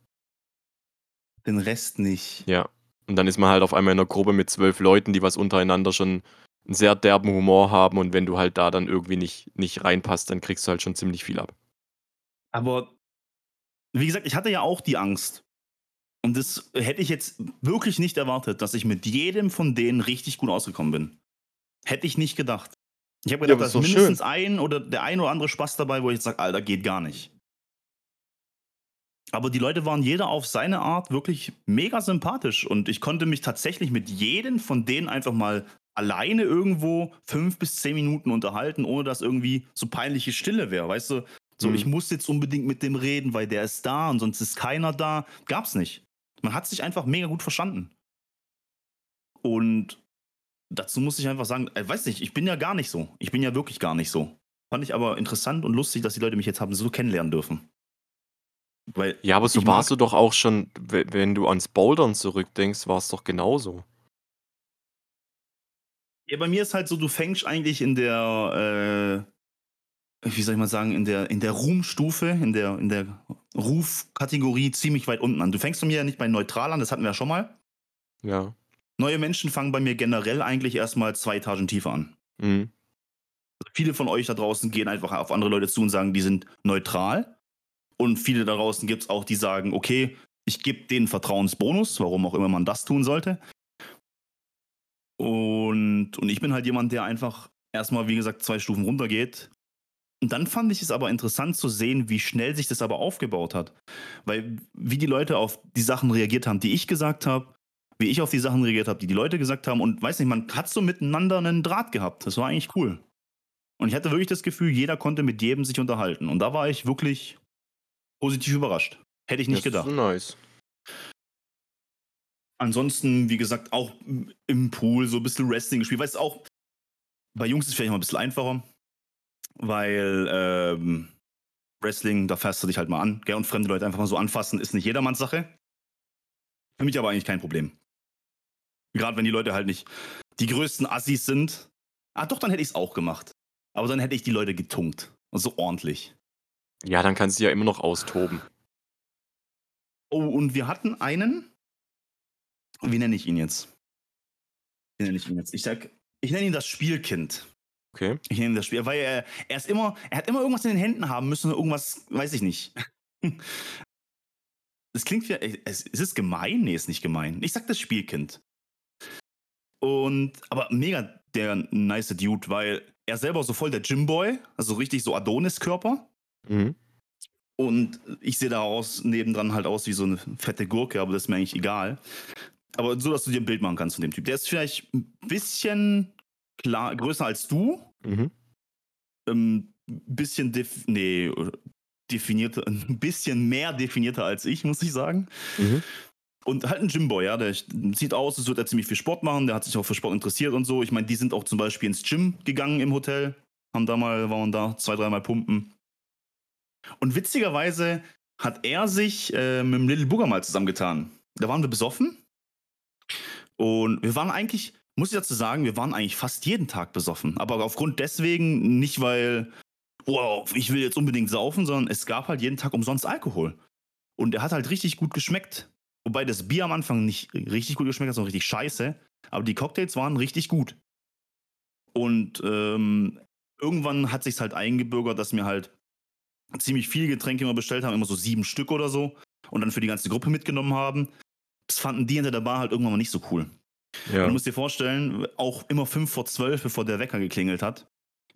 Den Rest nicht. Ja. Und dann ist man halt auf einmal in einer Gruppe mit zwölf Leuten, die was untereinander schon einen sehr derben Humor haben und wenn du halt da dann irgendwie nicht, nicht reinpasst, dann kriegst du halt schon ziemlich viel ab. Aber wie gesagt, ich hatte ja auch die Angst. Und das hätte ich jetzt wirklich nicht erwartet, dass ich mit jedem von denen richtig gut ausgekommen bin. Hätte ich nicht gedacht. Ich habe Ja, gedacht, aber da ist mindestens ein oder der ein oder andere Spaß dabei, wo ich jetzt sage, Alter, geht gar nicht. Aber die Leute waren jeder auf seine Art wirklich mega sympathisch und ich konnte mich tatsächlich mit jedem von denen einfach mal alleine irgendwo fünf bis zehn Minuten unterhalten, ohne dass irgendwie so peinliche Stille wäre, weißt du? So, Mhm. ich muss jetzt unbedingt mit dem reden, weil der ist da und sonst ist keiner da. Gab's nicht. Man hat sich einfach mega gut verstanden. Und dazu muss ich einfach sagen, äh, weiß nicht, ich bin ja gar nicht so. Ich bin ja wirklich gar nicht so. Fand ich aber interessant und lustig, dass die Leute mich jetzt haben so kennenlernen dürfen. Weil Ja, aber so warst du doch auch schon, we- wenn du ans Bouldern zurückdenkst, war es doch genauso. Ja, bei mir ist halt so, du fängst eigentlich in der, äh, wie soll ich mal sagen, in der, in der Ruhmstufe, in der, in der Rufkategorie ziemlich weit unten an. Du fängst bei mir ja nicht bei neutral an, das hatten wir ja schon mal. Ja. Neue Menschen fangen bei mir generell eigentlich erstmal zwei Etagen tiefer an. Mhm. Viele von euch da draußen gehen einfach auf andere Leute zu und sagen, die sind neutral. Und viele da draußen gibt es auch, die sagen, okay, ich gebe den Vertrauensbonus, warum auch immer man das tun sollte. Und, und ich bin halt jemand, der einfach erstmal, wie gesagt, zwei Stufen runtergeht. Und dann fand ich es aber interessant zu sehen, wie schnell sich das aber aufgebaut hat. Weil wie die Leute auf die Sachen reagiert haben, die ich gesagt habe, wie ich auf die Sachen reagiert habe, die die Leute gesagt haben. Und weiß nicht, man hat so miteinander einen Draht gehabt. Das war eigentlich cool. Und ich hatte wirklich das Gefühl, jeder konnte mit jedem sich unterhalten. Und da war ich wirklich positiv überrascht. Hätte ich nicht das gedacht. Ist nice. Ansonsten, wie gesagt, auch im Pool so ein bisschen Wrestling gespielt. Weil es auch bei Jungs ist vielleicht mal ein bisschen einfacher, weil ähm, Wrestling, da fährst du dich halt mal an. Gell? Und fremde Leute einfach mal so anfassen, ist nicht jedermanns Sache. Für mich aber eigentlich kein Problem. Gerade wenn die Leute halt nicht die größten Assis sind. Ah, doch, dann hätte ich es auch gemacht. Aber dann hätte ich die Leute getunkt. Und so ordentlich. Ja, dann kannst du ja immer noch austoben. Oh, und wir hatten einen. Wie nenne ich ihn jetzt? Wie nenne ich ihn jetzt? Ich sag, ich nenne ihn das Spielkind. Okay. Ich ihn das Spiel, weil er, er ist immer, er hat immer irgendwas in den Händen haben müssen, irgendwas, weiß ich nicht. Es klingt wie, es, ist es gemein? Nee, ist nicht gemein. Ich sag das Spielkind. Und, aber mega der nice Dude, weil er selber so voll der Gymboy, also richtig so Adonis-Körper. Mhm. Und ich sehe da aus, nebendran halt aus wie so eine fette Gurke, aber das ist mir eigentlich egal. Aber so, dass du dir ein Bild machen kannst von dem Typ. Der ist vielleicht ein bisschen klar, größer als du. Mhm. Ähm, bisschen def nee, definierter, ein bisschen mehr definierter als ich, muss ich sagen. Mhm. Und halt ein Gymboy, ja, der sieht aus, als würde er ziemlich viel Sport machen, der hat sich auch für Sport interessiert und so. Ich meine, die sind auch zum Beispiel ins Gym gegangen im Hotel, haben da mal, waren da zwei, dreimal pumpen. Und witzigerweise hat er sich äh, mit dem Little Booger mal zusammengetan. Da waren wir besoffen. Und wir waren eigentlich, muss ich dazu sagen, wir waren eigentlich fast jeden Tag besoffen. Aber aufgrund deswegen, nicht weil, wow, ich will jetzt unbedingt saufen, sondern es gab halt jeden Tag umsonst Alkohol. Und er hat halt richtig gut geschmeckt. Wobei das Bier am Anfang nicht richtig gut geschmeckt hat, sondern richtig scheiße. Aber die Cocktails waren richtig gut. Und ähm, irgendwann hat sich halt eingebürgert, dass wir halt ziemlich viel Getränke immer bestellt haben, immer so sieben Stück oder so. Und dann für die ganze Gruppe mitgenommen haben. Das fanden die hinter der Bar halt irgendwann mal nicht so cool. Ja. Du musst dir vorstellen, auch immer fünf vor zwölf, bevor der Wecker geklingelt hat,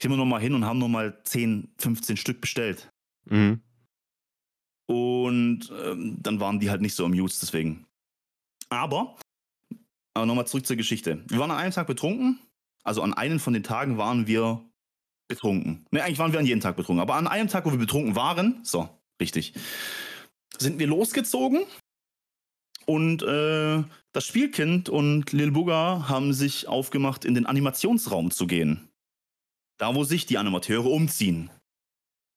sind wir nochmal hin und haben nochmal 10, 15 Stück bestellt. Mhm. Und ähm, dann waren die halt nicht so amused deswegen. Aber, aber nochmal zurück zur Geschichte. Wir waren an einem Tag betrunken. Also an einem von den Tagen waren wir betrunken. Ne, eigentlich waren wir an jedem Tag betrunken. Aber an einem Tag, wo wir betrunken waren, so, richtig, sind wir losgezogen. Und äh, das Spielkind und Lil Booger haben sich aufgemacht, in den Animationsraum zu gehen. Da, wo sich die Animateure umziehen.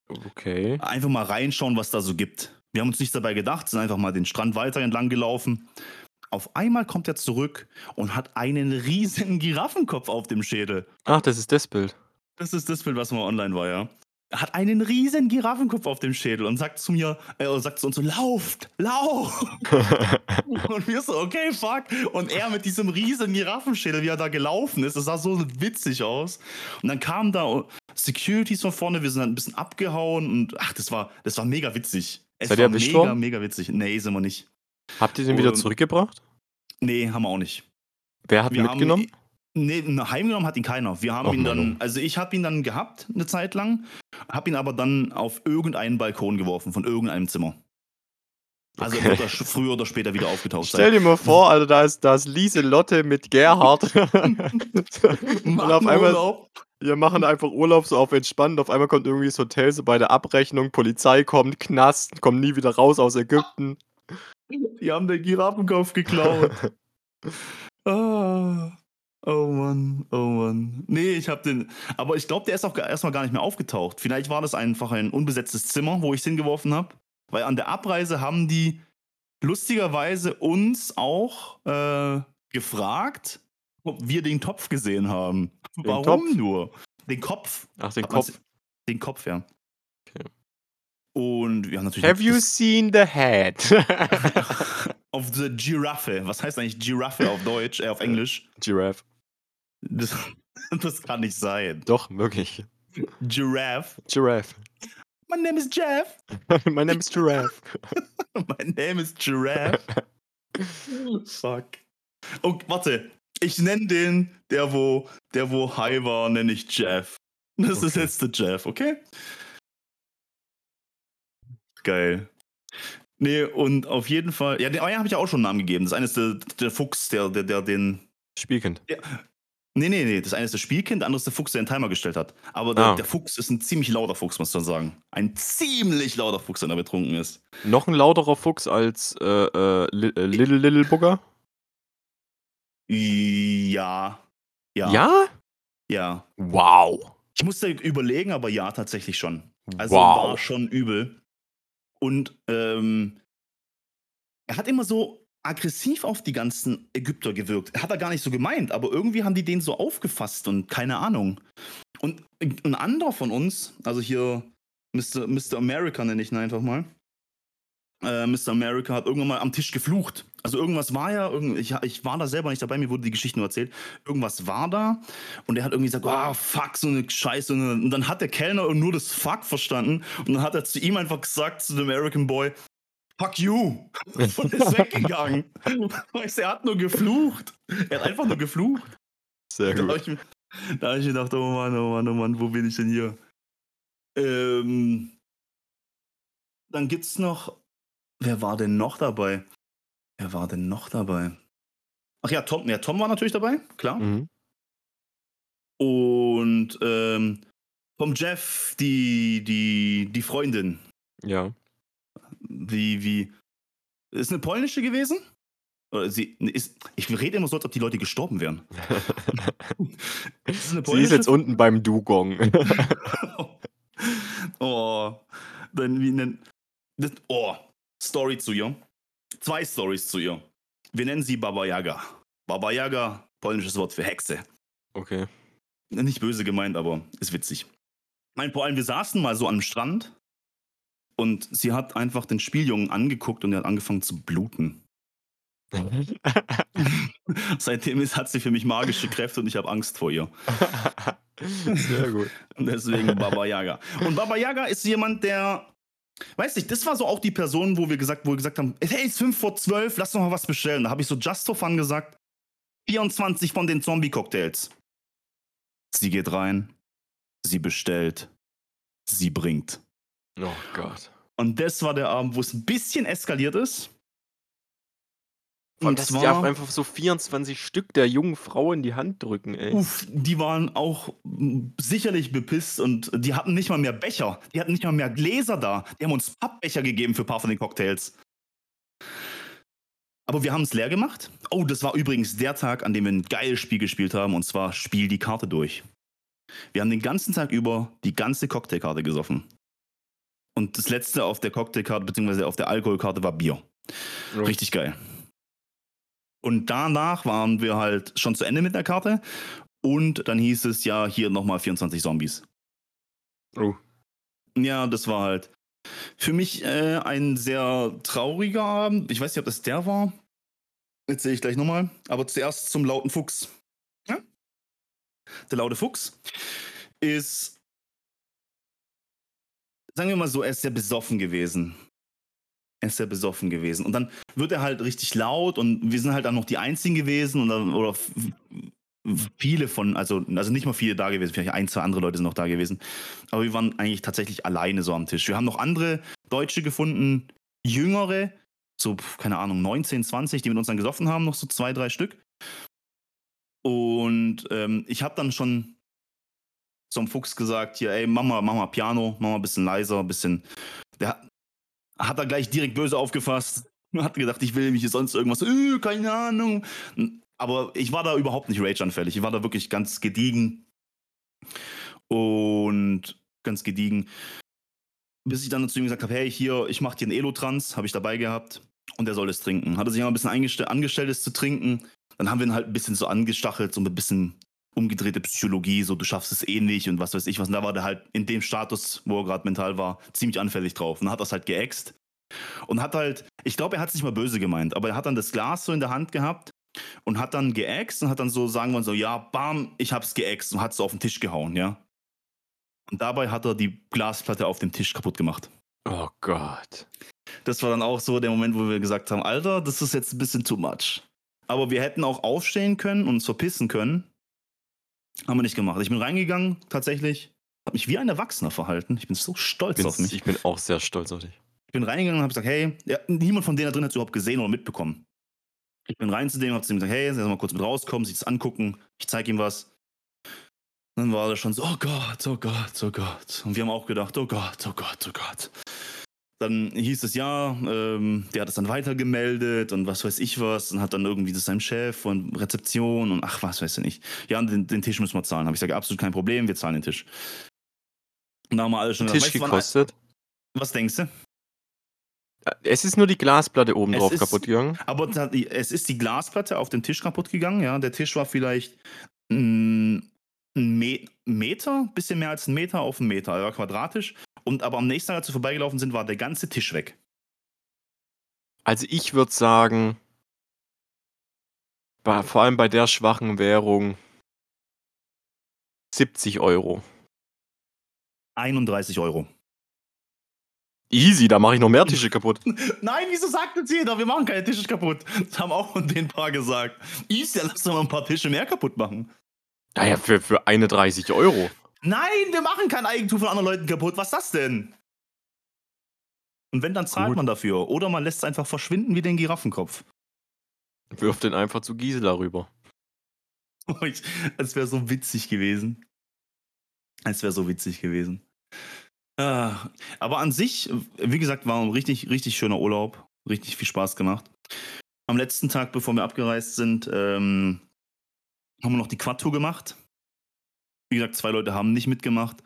Okay. Einfach mal reinschauen, was da so gibt. Wir haben uns nichts dabei gedacht, sind einfach mal den Strand weiter entlang gelaufen. Auf einmal kommt er zurück und hat einen riesigen Giraffenkopf auf dem Schädel. Ach, das ist das Bild. Das ist das Bild, was mal online war, ja. Hat einen riesigen Giraffenkopf auf dem Schädel und sagt zu mir, äh, sagt zu uns so, lauft, lauft. und wir so, okay, fuck. Und er mit diesem riesigen Giraffenschädel, wie er da gelaufen ist, das sah so witzig aus. Und dann kamen da Securities von vorne, wir sind dann ein bisschen abgehauen und ach, das war, das war mega witzig. Es Seid war ihr mega, worden? mega witzig. Nee, sind wir nicht. Habt ihr den wieder Und- zurückgebracht? Nee, haben wir auch nicht. Wer hat ihn mitgenommen? Haben, nee, heimgenommen hat ihn keiner. Wir haben Och, ihn dann, also ich habe ihn dann gehabt eine Zeit lang, habe ihn aber dann auf irgendeinen Balkon geworfen von irgendeinem Zimmer. Also Okay. wird er früher oder später wieder aufgetaucht Stell dir mal vor, also da ist, da ist Lieselotte mit Gerhard. und auf einmal, Urlaub. wir machen einfach Urlaub so auf entspannt. Auf einmal kommt irgendwie das Hotel so bei der Abrechnung, Polizei kommt, Knast, kommen nie wieder raus aus Ägypten. Die haben den Giraffenkopf geklaut. ah. Oh Mann, oh Mann. Nee, ich hab den. Aber ich glaube, der ist auch erstmal gar nicht mehr aufgetaucht. Vielleicht war das einfach ein unbesetztes Zimmer, wo ich es hingeworfen habe. Weil an der Abreise haben die lustigerweise uns auch äh, gefragt, ob wir den Topf gesehen haben. Warum Topf? nur? Den Kopf. Ach, den Kopf. Den Kopf, ja. Okay. Und wir haben natürlich. Have you seen the head? auf the Giraffe. Was heißt eigentlich Giraffe auf Deutsch, äh, auf Englisch? Giraffe. Das, das kann nicht sein. Doch, wirklich. Giraffe. Giraffe. My name is Jeff. My name is Giraffe. My name is Giraffe. Fuck. Oh, warte. Ich nenne den, der wo, der wo high war, nenne ich Jeff. Das ist Okay. jetzt der Jeff, okay? Geil. Nee, und auf jeden Fall. Ja, den Eier habe ich ja auch schon einen Namen gegeben. Das eine ist der, der Fuchs, der, der, der den. Spielkind. Nee, nee, nee. Das eine ist das Spielkind, der andere ist der Fuchs, der den Timer gestellt hat. Aber der, Ah. der Fuchs ist ein ziemlich lauter Fuchs, muss man sagen. Ein ziemlich lauter Fuchs, wenn er betrunken ist. Noch ein lauterer Fuchs als äh, äh, äh, Little Little Booger? Ja. Ja. Ja? Ja. Wow. Ich musste überlegen, aber ja, tatsächlich schon. Also wow. war schon übel. Und ähm, er hat immer so aggressiv auf die ganzen Ägypter gewirkt. Hat er gar nicht so gemeint, aber irgendwie haben die den so aufgefasst und keine Ahnung. Und ein anderer von uns, also hier Mr. Mr. America nenne ich ihn einfach mal. Äh, Mr. America hat irgendwann mal am Tisch geflucht. Also irgendwas war ja, ich, ich war da selber nicht dabei, mir wurde die Geschichte nur erzählt. Irgendwas war da und er hat irgendwie gesagt, ah, fuck, so eine Scheiße. Und dann hat der Kellner nur das Fuck verstanden und dann hat er zu ihm einfach gesagt, zu dem American Boy, fuck you. Und ist weggegangen. Weißt, er hat nur geflucht. Er hat einfach nur geflucht. Sehr Da habe gut. ich, hab ich gedacht, oh Mann, oh Mann, oh Mann, wo bin ich denn hier? Ähm, dann gibt's noch, wer war denn noch dabei? Wer war denn noch dabei? Ach ja, Tom, ja, Tom war natürlich dabei, klar. Mhm. Und ähm, vom Jeff, die, die, die Freundin, Ja. Wie, wie, ist eine polnische gewesen? Oder sie ist, ich rede immer so, als ob die Leute gestorben wären. Ist Sie ist jetzt unten beim Dugong. oh, dann wie nennen. Das, oh, Story zu ihr. Zwei Stories zu ihr. Wir nennen sie Baba Yaga. Baba Yaga, polnisches Wort für Hexe. okay. Nicht böse gemeint, aber ist witzig. Nein, vor allem, wir saßen mal so am Strand und sie hat einfach den Spieljungen angeguckt und er hat angefangen zu bluten. Seitdem ist, hat sie für mich magische Kräfte und ich habe Angst vor ihr. Sehr gut. Und deswegen Baba Yaga. Und Baba Yaga ist jemand, der. Weiß nicht, das war so auch die Person, wo wir gesagt, wo wir gesagt haben, hey, es ist 5 vor 12, lass doch mal was bestellen. Da habe ich so just for fun gesagt, 24 von den Zombie-Cocktails. Sie geht rein, sie bestellt, sie bringt. Oh Gott. Und das war der Abend, wo es ein bisschen eskaliert ist. Und Und dass die einfach so 24 Stück der jungen Frau in die Hand drücken, ey. uff, die waren auch sicherlich bepisst und die hatten nicht mal mehr Becher. Die hatten nicht mal mehr Gläser da. Die haben uns Pappbecher gegeben für ein paar von den Cocktails. Aber wir haben es leer gemacht. Oh, das war übrigens der Tag, an dem wir ein geiles Spiel gespielt haben, und zwar Spiel die Karte durch. Wir haben den ganzen Tag über die ganze Cocktailkarte gesoffen. Und das letzte auf der Cocktailkarte, beziehungsweise auf der Alkoholkarte war Bier. Oh. Richtig geil. Und danach waren wir halt schon zu Ende mit der Karte. Und dann hieß es ja, hier nochmal 24 Zombies. Oh. Ja, das war halt für mich äh, ein sehr trauriger Abend. Ich weiß nicht, ob das der war. Erzähle ich gleich nochmal. Aber zuerst zum lauten Fuchs. Ja? Der laute Fuchs ist, sagen wir mal so, er ist sehr besoffen gewesen. Er ist sehr besoffen gewesen. Und dann wird er halt richtig laut und wir sind halt dann noch die Einzigen gewesen und dann, oder viele von, also, also nicht mal viele da gewesen, vielleicht ein, zwei andere Leute sind noch da gewesen. Aber wir waren eigentlich tatsächlich alleine so am Tisch. Wir haben noch andere Deutsche gefunden, jüngere, so, keine Ahnung, 19, 20, die mit uns dann gesoffen haben, noch so zwei, drei Stück. Und ähm, ich habe dann schon zum Fuchs gesagt, hier, ey, Mama, Mama, Piano, Mama, bisschen leiser, bisschen. Der hat, er gleich direkt böse aufgefasst. Hat gedacht, ich will mich hier sonst irgendwas, äh, keine Ahnung. Aber ich war da überhaupt nicht rage-anfällig. Ich war da wirklich ganz gediegen. Und ganz gediegen. Bis ich dann zu ihm gesagt habe, hey, hier, ich mache dir einen Elotrans, habe ich dabei gehabt. Und er soll es trinken. Hat er sich mal ein bisschen angestellt, es zu trinken. Dann haben wir ihn halt ein bisschen so angestachelt, so ein bisschen umgedrehte Psychologie, so du schaffst es eh nicht und was weiß ich was. Und da war der halt in dem Status, wo er gerade mental war, ziemlich anfällig drauf. Und hat das halt geäxt. Und hat halt, ich glaube, er hat es nicht mal böse gemeint, aber er hat dann das Glas so in der Hand gehabt und hat dann geäxt und hat dann so sagen wollen, so, ja, bam, ich hab's geäxt und hat so auf den Tisch gehauen, ja. Und dabei hat er die Glasplatte auf dem Tisch kaputt gemacht. Oh Gott. Das war dann auch so der Moment, wo wir gesagt haben, Alter, das ist jetzt ein bisschen too much. Aber wir hätten auch aufstehen können und uns verpissen können. Haben wir nicht gemacht. Ich bin reingegangen, tatsächlich. Habe mich wie ein Erwachsener verhalten. Ich bin so stolz auf mich. Ich bin auch sehr stolz auf dich. Ich bin reingegangen und habe gesagt, hey, ja, niemand von denen da drin hat es überhaupt gesehen oder mitbekommen. Ich bin rein zu dem, habe zu ihm gesagt, hey, soll mal kurz mit rauskommen, sich das angucken, ich zeige ihm was. Dann war er schon so, oh Gott, oh Gott, oh Gott. Und wir haben auch gedacht, oh Gott, oh Gott, oh Gott. Dann hieß es ja, ähm, der hat es dann weitergemeldet und was weiß ich was und hat dann irgendwie das seinem Chef und Rezeption und ach, was weiß ich nicht. Ja, den, den Tisch müssen wir zahlen. Habe ich gesagt, absolut kein Problem, wir zahlen den Tisch. Und da haben wir alle schon Tisch weißt du, wann- gekostet. Was denkst du? Es ist nur die Glasplatte oben Es drauf ist- kaputt gegangen. Aber es ist die Glasplatte auf dem Tisch kaputt gegangen, ja. Der Tisch war vielleicht ein Me Meter, bisschen mehr als ein Meter auf einen Meter, er war quadratisch. Und aber am nächsten Tag, als wir vorbeigelaufen sind, war der ganze Tisch weg. Also ich würde sagen, bei, vor allem bei der schwachen Währung 70 Euro. 31 Euro. Easy, da mache ich noch mehr Tische kaputt. Nein, wieso sagt uns jeder, wir machen keine Tische kaputt? Das haben auch den paar gesagt. Easy, lass doch mal ein paar Tische mehr kaputt machen. Naja, für, für 31 Euro. Nein, wir machen kein Eigentum von anderen Leuten kaputt. Was ist das denn? Und wenn, dann zahlt Gut. man dafür. Oder man lässt es einfach verschwinden wie den Giraffenkopf. Wirf den einfach zu Gisela rüber. Es wäre so witzig gewesen. Es wäre so witzig gewesen. Ah, aber an sich, wie gesagt, war ein richtig, richtig schöner Urlaub. Richtig viel Spaß gemacht. Am letzten Tag, bevor wir abgereist sind, ähm, haben wir noch die Quad-Tour gemacht. Wie gesagt, zwei Leute haben nicht mitgemacht.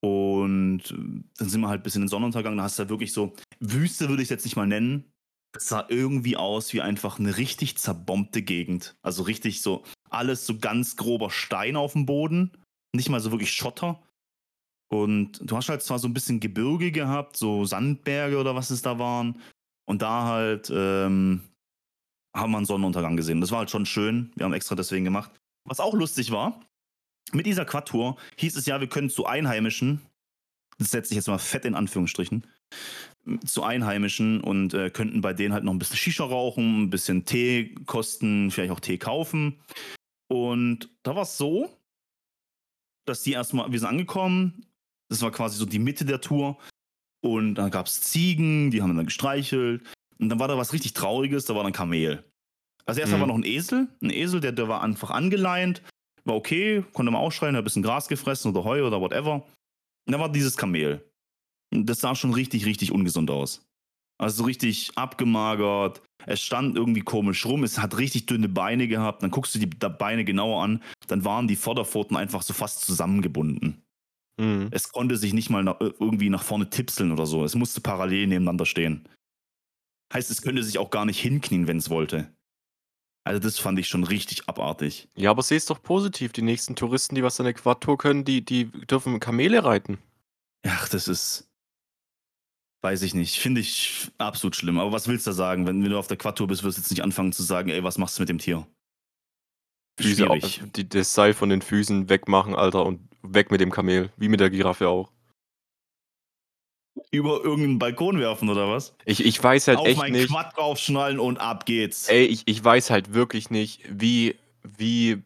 Und äh, dann sind wir halt bis in den Sonnenuntergang. Da hast du ja wirklich so, Wüste würde ich es jetzt nicht mal nennen. Es sah irgendwie aus wie einfach eine richtig zerbombte Gegend. Also richtig so, alles so ganz grober Stein auf dem Boden. Nicht mal so wirklich Schotter. Und du hast halt zwar so ein bisschen Gebirge gehabt, so Sandberge oder was es da waren. Und da halt ähm, haben wir einen Sonnenuntergang gesehen. Das war halt schon schön. Wir haben extra deswegen gemacht. Was auch lustig war, mit dieser Quad-Tour hieß es ja, wir können zu Einheimischen, das setze ich jetzt mal fett in Anführungsstrichen, zu Einheimischen und äh, könnten bei denen halt noch ein bisschen Shisha rauchen, ein bisschen Tee kosten, vielleicht auch Tee kaufen. Und da war es so, dass die erstmal, wir sind angekommen, das war quasi so die Mitte der Tour und dann gab es Ziegen, die haben dann gestreichelt und dann war da was richtig Trauriges, da war dann Kamel. Also erstmal Mhm. war noch ein Esel, ein Esel, der, der war einfach angeleint, war okay, konnte man ausschreien, hat ein bisschen Gras gefressen oder Heu oder whatever. Und dann war dieses Kamel. Das sah schon richtig, richtig ungesund aus. Also so richtig abgemagert. Es stand irgendwie komisch rum. Es hat richtig dünne Beine gehabt. Dann guckst du die da Beine genauer an. Dann waren die Vorderpfoten einfach so fast zusammengebunden. Mhm. Es konnte sich nicht mal nach, irgendwie nach vorne tipseln oder so. Es musste parallel nebeneinander stehen. Heißt, es könnte sich auch gar nicht hinknien, wenn es wollte. Also das fand ich schon richtig abartig. Ja, aber seh's doch positiv. Die nächsten Touristen, die was an der Quad-Tour können, die, die dürfen Kamele reiten. Ach, das ist. Weiß ich nicht. Finde ich absolut schlimm. Aber was willst du da sagen? Wenn, wenn du auf der Quad-Tour bist, wirst du jetzt nicht anfangen zu sagen, ey, was machst du mit dem Tier? Füße Schwierig. auf, die, das Seil von den Füßen wegmachen, Alter, und weg mit dem Kamel. Wie mit der Giraffe auch. Über irgendeinen Balkon werfen oder was? Ich, ich weiß halt auf echt meinen nicht. Quad draufschnallen und ab geht's. Ey, ich, ich weiß halt wirklich nicht, wie, wie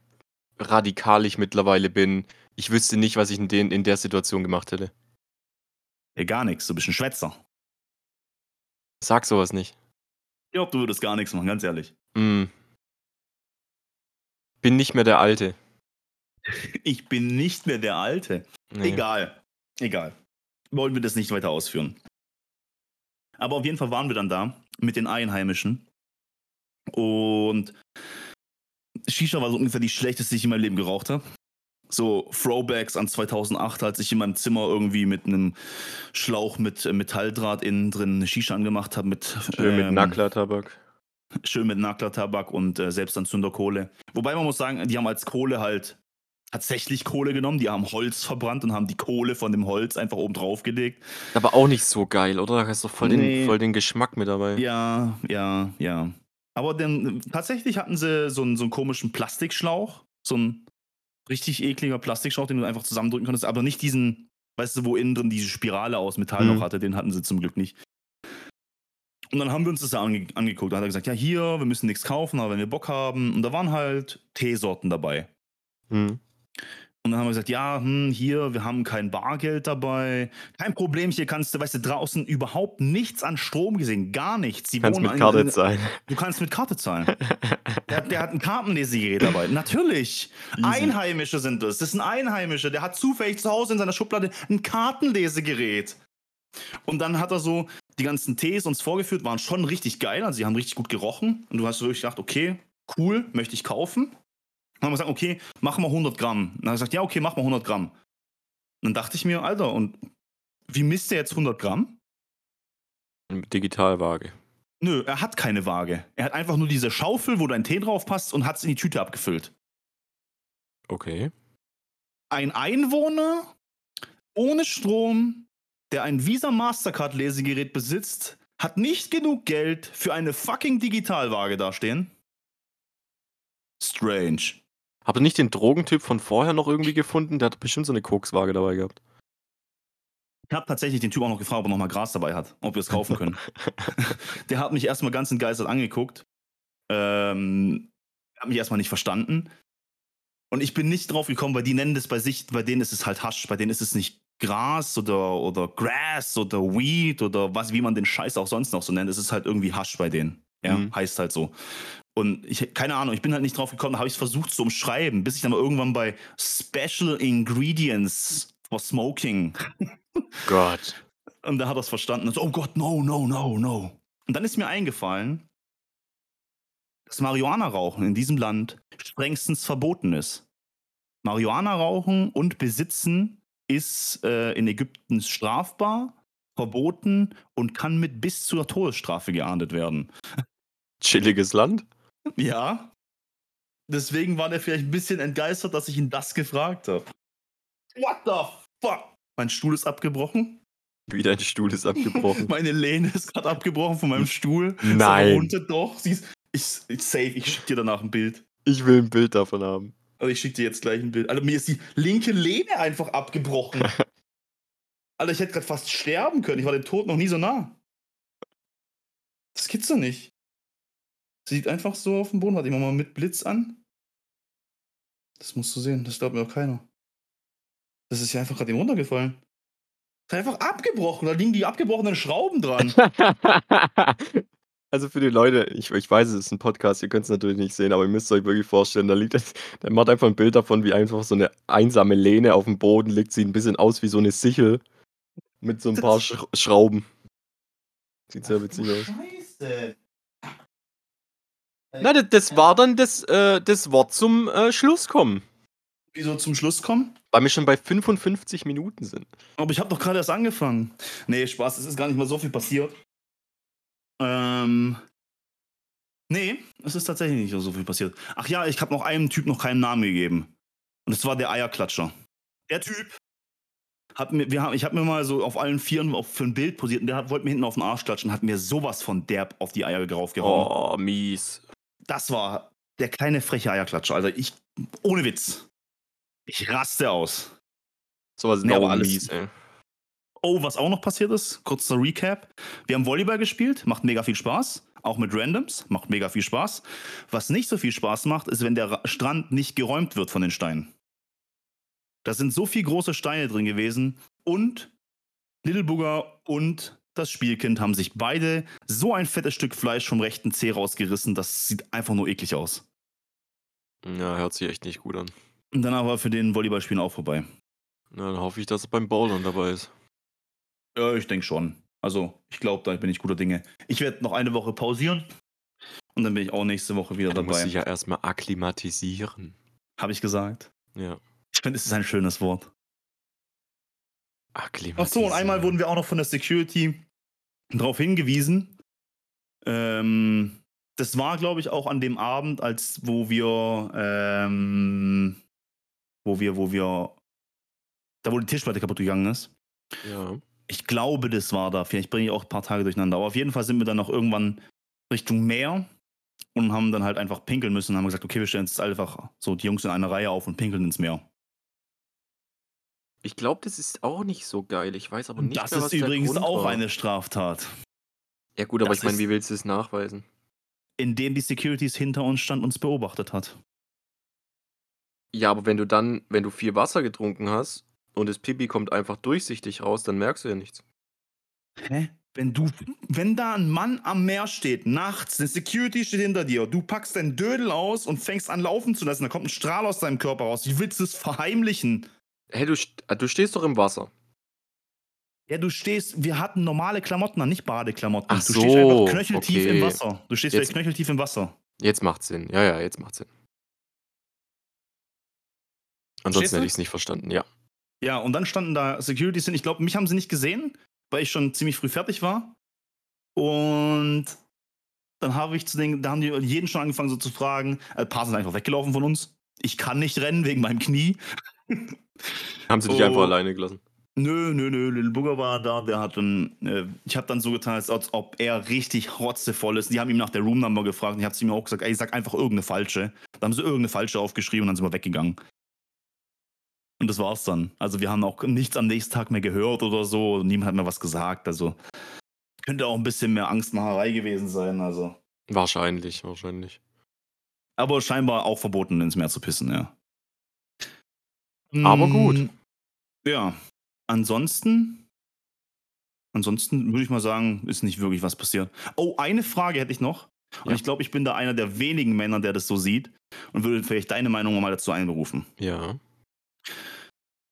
radikal ich mittlerweile bin. Ich wüsste nicht, was ich in, den, in der Situation gemacht hätte. Ey, gar nichts. Du bist ein Schwätzer. Sag sowas nicht. Ich glaube, du würdest gar nichts machen, ganz ehrlich. Hm. Bin nicht mehr der Alte. Ich bin nicht mehr der Alte. Nee. Egal. Egal. Wollen wir das nicht weiter ausführen. Aber auf jeden Fall waren wir dann da mit den Einheimischen. Und Shisha war so ungefähr die schlechteste, die ich in meinem Leben geraucht habe. So Throwbacks an 2008, als ich in meinem Zimmer irgendwie mit einem Schlauch mit äh, Metalldraht innen drin eine Shisha angemacht habe. Mit, Schön mit ähm, Nacklertabak. Schön mit Nacklertabak und äh, Selbstanzünderkohle. Wobei man muss sagen, die haben als Kohle halt tatsächlich Kohle genommen. Die haben Holz verbrannt und haben die Kohle von dem Holz einfach oben drauf gelegt. Aber auch nicht so geil, oder? Da hast du voll, Nee. den, voll den Geschmack mit dabei. Ja, ja, ja. Aber dann, tatsächlich hatten sie so einen, so einen komischen Plastikschlauch. So ein richtig ekliger Plastikschlauch, den du einfach zusammendrücken konntest. Aber nicht diesen Weißt du, wo innen drin diese Spirale aus Metall Mhm. noch hatte, den hatten sie zum Glück nicht. Und dann haben wir uns das da ange angeguckt. Da hat er gesagt, ja, hier, wir müssen nichts kaufen, aber wenn wir Bock haben. Und da waren halt Teesorten dabei. Hm. Und dann haben wir gesagt, ja, hm, hier, wir haben kein Bargeld dabei. Kein Problem, hier kannst du, weißt du, draußen überhaupt nichts an Strom gesehen, gar nichts. Die Kannst mit Karte in- zahlen. Du kannst mit Karte zahlen. Der, hat- der hat ein Kartenlesegerät dabei. Natürlich. Easy. Einheimische sind das. Das ist ein Einheimischer. Der hat zufällig zu Hause in seiner Schublade ein Kartenlesegerät. Und dann hat er so die ganzen Tees uns vorgeführt, waren schon richtig geil. Also, sie haben richtig gut gerochen. Und du hast wirklich gedacht, okay, cool, möchte ich kaufen. Dann haben wir gesagt, okay, machen wir 100 Gramm. Dann hat er gesagt, ja, okay, mach mal 100 Gramm. Und dann dachte ich mir, Alter, und wie misst er jetzt 100 Gramm? Digitalwaage. Nö, er hat keine Waage. Er hat einfach nur diese Schaufel, wo dein Tee drauf passt und hat es in die Tüte abgefüllt. Okay. Ein Einwohner ohne Strom, der ein Visa Mastercard Lesegerät besitzt, hat nicht genug Geld für eine fucking Digitalwaage dastehen. Strange. Habt ihr nicht den Drogentyp von vorher noch irgendwie gefunden? Der hat bestimmt so eine Kokswaage dabei gehabt. Ich habe tatsächlich den Typ auch noch gefragt, ob er noch mal Gras dabei hat, ob wir es kaufen können. der hat mich erstmal ganz entgeistert angeguckt. Ähm, hat mich erstmal nicht verstanden. Und ich bin nicht drauf gekommen, weil die nennen das bei sich, bei denen ist es halt Hasch, bei denen ist es nicht Gras oder, oder Grass oder Weed oder was, wie man den Scheiß auch sonst noch so nennt. Es ist halt irgendwie Hasch bei denen. Ja, Mhm. heißt halt so. Und ich, keine Ahnung, ich bin halt nicht drauf gekommen, habe ich es versucht zu umschreiben, bis ich dann mal irgendwann bei Special Ingredients for Smoking Gott. und da hat er es verstanden. Und so, oh Gott, no, no, no, no. Und dann ist mir eingefallen, dass Marihuana-Rauchen in diesem Land strengstens verboten ist. Marihuana-Rauchen und Besitzen ist äh, in Ägypten strafbar, verboten und kann mit bis zur Todesstrafe geahndet werden. Chilliges Land. Ja. Deswegen war der vielleicht ein bisschen entgeistert, dass ich ihn das gefragt habe. What the fuck? Mein Stuhl ist abgebrochen. Wie dein Stuhl ist abgebrochen. Meine Lehne ist gerade abgebrochen von meinem Stuhl. Nein. runter doch. Siehst, ich, ich safe, ich schick dir danach ein Bild. Ich will ein Bild davon haben. Also ich schick dir jetzt gleich ein Bild. Alter, mir ist die linke Lehne einfach abgebrochen. Alter, ich hätte gerade fast sterben können. Ich war dem Tod noch nie so nah. Das gibt's doch nicht. Sie liegt einfach so auf dem Boden. Warte, ich mach mal mit Blitz an. Das musst du sehen. Das glaubt mir auch keiner. Das ist ja einfach gerade eben runtergefallen. Das ist einfach abgebrochen. Da liegen die abgebrochenen Schrauben dran. Also für die Leute, ich, ich weiß, es ist ein Podcast, ihr könnt es natürlich nicht sehen, aber ihr müsst euch wirklich vorstellen, da liegt, der macht einfach ein Bild davon, wie einfach so eine einsame Lehne auf dem Boden liegt, sieht ein bisschen aus wie so eine Sichel mit so ein paar Sch Schrauben. Sieht sehr witzig aus. Scheiße. Na, das, das war dann das, äh, das Wort zum äh, Schluss kommen, Wieso zum Schluss kommen? weil wir schon bei 55 Minuten sind. Aber ich habe doch gerade erst angefangen. Nee, Spaß, es ist gar nicht mal so viel passiert. Ähm. Nee, es ist tatsächlich nicht so viel passiert. Ach ja, ich habe noch einem Typ noch keinen Namen gegeben. Und das war der Eierklatscher. Der Typ hat mir, wir haben, ich habe mir mal so auf allen Vieren auf, für ein Bild posiert und der hat, wollte mir hinten auf den Arsch klatschen und hat mir sowas von derb auf die Eier draufgehauen. Oh, mies. Das war der kleine freche Eierklatscher. Also ich, ohne Witz. Ich raste aus. Sowas ist Nee, aber alles- mies, ey. Oh, was auch noch passiert ist, kurzer Recap. Wir haben Volleyball gespielt, macht mega viel Spaß. Auch mit Randoms, macht mega viel Spaß. Was nicht so viel Spaß macht, ist, wenn der Ra- Strand nicht geräumt wird von den Steinen. Da sind so viele große Steine drin gewesen und Little Booger und das Spielkind haben sich beide so ein fettes Stück Fleisch vom rechten Zeh rausgerissen, das sieht einfach nur eklig aus. Ja, hört sich echt nicht gut an. Und danach war für den Volleyballspielen auch vorbei. Na, dann hoffe ich, dass er beim Bowlern dabei ist. Ja, ich denke schon. Also, ich glaube, da bin ich guter Dinge. Ich werde noch eine Woche pausieren und dann bin ich auch nächste Woche wieder Du musst dabei. dich ja erstmal akklimatisieren. Habe ich gesagt. Ja. Ich finde, es ist ein schönes Wort. Ach Akklimatisieren. so, und einmal wurden wir auch noch von der Security darauf hingewiesen. Ähm, das war, glaube ich, auch an dem Abend, als wo wir, ähm, wo wir, wo wir, da wo die Tischplatte kaputt gegangen ist. Ja. Ich glaube, das war da. Vielleicht bringe ich auch ein paar Tage durcheinander. Aber auf jeden Fall sind wir dann noch irgendwann Richtung Meer und haben dann halt einfach pinkeln müssen und haben gesagt, okay, wir stellen jetzt einfach so die Jungs in einer Reihe auf und pinkeln ins Meer. Ich glaube, das ist auch nicht so geil. Ich weiß aber nicht Das mehr, ist was der übrigens Grund auch war. eine Straftat. Ja gut, aber das ich meine, ist- wie willst du es nachweisen? Indem die Securities hinter uns stand und uns beobachtet hat. Ja, aber wenn du dann, wenn du viel Wasser getrunken hast und das Pipi kommt einfach durchsichtig raus, dann merkst du ja nichts. Hä? Wenn du, wenn da ein Mann am Meer steht, nachts, eine Security steht hinter dir, du packst deinen Dödel aus und fängst an laufen zu lassen, da kommt ein Strahl aus deinem Körper raus. Wie willst du es verheimlichen? Hey, du, st- du stehst doch im Wasser. Ja, du stehst, wir hatten normale Klamotten an, nicht Badeklamotten. Ach du stehst so, einfach knöcheltief okay. im Wasser. Du stehst Jetzt- vielleicht knöcheltief im Wasser. Jetzt macht's Sinn. Ja, ja, jetzt macht's Sinn. Ansonsten hätte ich es nicht verstanden, ja. Ja, und dann standen da Securities hin. Ich glaube, mich haben sie nicht gesehen, weil ich schon ziemlich früh fertig war. Und dann habe ich zu den, da haben die jeden schon angefangen so zu fragen. Ein paar sind einfach weggelaufen von uns. Ich kann nicht rennen wegen meinem Knie. Haben sie dich Oh. einfach alleine gelassen. Nö, nö, nö, Lil Booger war da, der hat dann, äh, ich habe dann so getan, als, ob er richtig rotzevoll ist. Die haben ihm nach der Roomnummer gefragt und ich habe zu ihm auch gesagt, ey, sag einfach irgendeine falsche. Da haben sie irgendeine falsche aufgeschrieben und dann sind wir weggegangen. Und das war's dann. Also wir haben auch nichts am nächsten Tag mehr gehört oder so. Niemand hat mir was gesagt. Also könnte auch ein bisschen mehr Angstmacherei gewesen sein. Also. Wahrscheinlich, wahrscheinlich. Aber scheinbar auch verboten, ins Meer zu pissen, ja. Aber gut. Mm, Ja. Ansonsten. Ansonsten würde ich mal sagen, ist nicht wirklich was passiert. Oh, eine Frage hätte ich noch. Und Ja. ich glaube, ich bin da einer der wenigen Männer, der das so sieht. Und würde vielleicht deine Meinung mal dazu einberufen. Ja.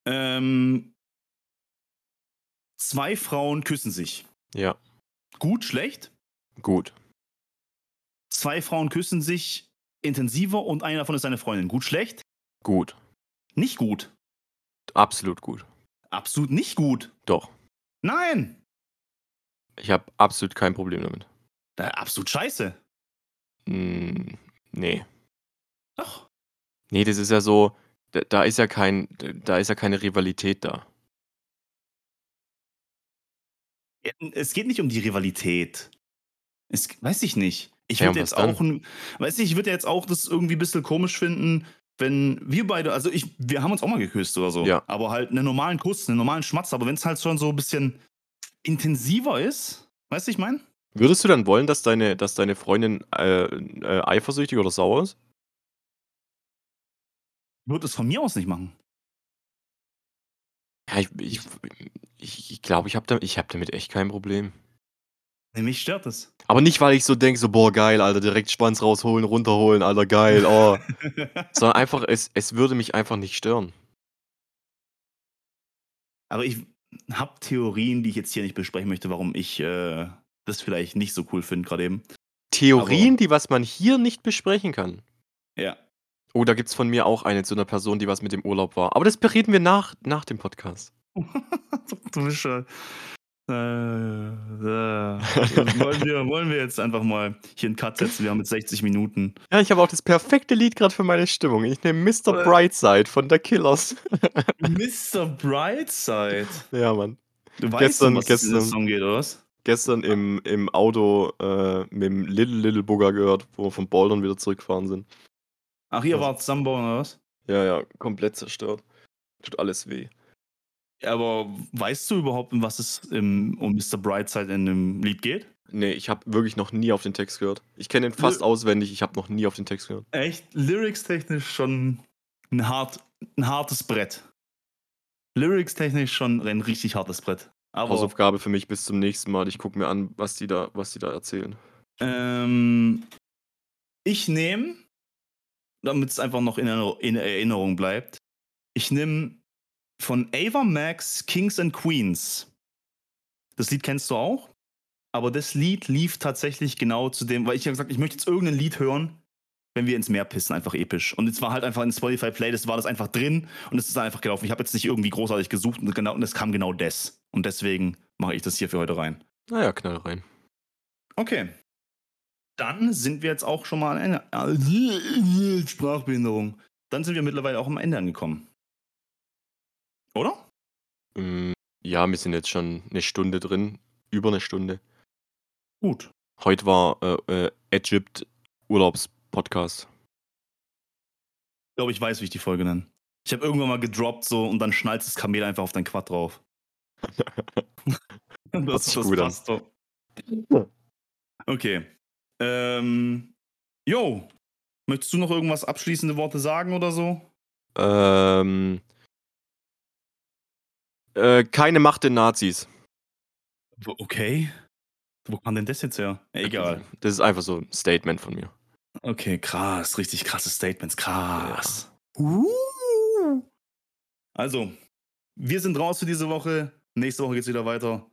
Ähm, zwei Frauen küssen sich. Ja. Gut, schlecht? Gut. Zwei Frauen küssen sich intensiver und eine davon ist seine Freundin. Gut, schlecht? Gut. Nicht gut. Absolut gut. Absolut nicht gut. Doch. Nein. Ich habe absolut kein Problem damit. Äh, Absolut scheiße. Mm, nee. Doch. Nee, das ist ja so, da, da ist ja kein, da ist ja keine Rivalität da. Es geht nicht um die Rivalität. Es weiß ich nicht. Ich Ja, würde jetzt dann? auch, weiß ich, ich würde jetzt auch das irgendwie ein bisschen komisch finden, wenn wir beide, also ich, wir haben uns auch mal geküsst oder so. Ja. Aber halt einen normalen Kuss, einen normalen Schmatz. Aber wenn es halt schon so ein bisschen intensiver ist, weißt du, ich meine? Würdest du dann wollen, dass deine, dass deine Freundin äh, äh, eifersüchtig oder sauer ist? Würde es von mir aus nicht machen. Ja, ich ich, ich, ich glaube, ich habe da, ich hab damit echt kein Problem. Nee, mich stört es. Aber nicht, weil ich so denke, so, boah, geil, Alter, direkt Schwanz rausholen, runterholen, Alter, geil, oh. Sondern einfach, es, es würde mich einfach nicht stören. Aber ich habe Theorien, die ich jetzt hier nicht besprechen möchte, warum ich äh, das vielleicht nicht so cool finde, gerade eben. Theorien, die was man hier nicht besprechen kann. Ja. Oh, da gibt's von mir auch eine zu einer Person, die was mit dem Urlaub war. Aber das bereden wir nach, nach dem Podcast. du bist schon. Äh, äh. wollen, wir, wollen wir jetzt einfach mal hier einen Cut setzen? Wir haben jetzt 60 Minuten. Ja, ich habe auch das perfekte Lied gerade für meine Stimmung. Ich nehme Mr. Äh. Brightside von The Killers. Mr. Brightside. ja, Mann. Du weißt, Gestern- was gestern- Song geht, oder was? Gestern im, im Auto äh, mit dem Little Little Booger gehört, wo wir von Bouldern wieder zurückgefahren sind. Ach, ihr Ja. wart zusammenbauen, oder was? Ja, ja, komplett zerstört. Tut alles weh. Aber weißt du überhaupt, um was es im, um Mr. Brightside in dem Lied geht? Nee, ich habe wirklich noch nie auf den Text gehört. Ich kenne ihn fast Nö. auswendig, ich habe noch nie auf den Text gehört. Echt, lyrics-technisch schon ein, hart, ein hartes Brett. Lyrics-technisch schon ein richtig hartes Brett. Aber Hausaufgabe für mich bis zum nächsten Mal. Ich gucke mir an, was die da, was die da erzählen. ähm, ich nehme, damit es einfach noch in Erinnerung bleibt, ich nehme von Ava Max Kings and Queens. Das Lied kennst du auch, aber das Lied lief tatsächlich genau zu dem, weil ich habe gesagt, ich möchte jetzt irgendein Lied hören, wenn wir ins Meer pissen, einfach episch. Und jetzt war halt einfach in Spotify Playlist war das einfach drin und es ist einfach gelaufen. Ich habe jetzt nicht irgendwie großartig gesucht und genau und es kam genau das. Und deswegen mache ich das hier für heute rein. Naja, knall rein. Okay. Dann sind wir jetzt auch schon mal am Ende. Sprachbehinderung. Dann sind wir mittlerweile auch am Ende angekommen. Oder? Mm, ja, wir sind jetzt schon eine Stunde drin. Über eine Stunde. Gut. Heute war äh, äh, Egypt Urlaubspodcast. Ich glaube, ich weiß, wie ich die Folge nenne. Ich habe irgendwann mal gedroppt so und dann schnallt das Kamel einfach auf dein Quad drauf. Das sich das gut an. passt doch. Okay. Ähm, yo, möchtest du noch irgendwas abschließende Worte sagen oder so? Ähm, äh, keine Macht den Nazis. Okay. Wo kam denn das jetzt her? Egal. Das ist einfach so ein Statement von mir. Okay, krass. Richtig krasse Statements. Krass. Uh. Also, wir sind raus für diese Woche. Nächste Woche geht's wieder weiter.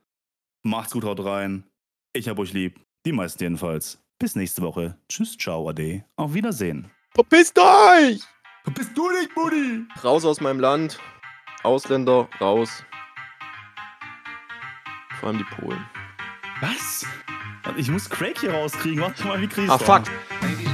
Macht's gut, haut rein. Ich hab euch lieb. Die meisten jedenfalls. Bis nächste Woche. Tschüss, ciao, ade. Auf Wiedersehen. Verpisst euch! Bist du nicht, Buddy? Raus aus meinem Land. Ausländer, raus. Vor allem die Polen. Was? Ich muss Craig hier rauskriegen. Warte mal, wie krieg ich's Ah, raus? fuck.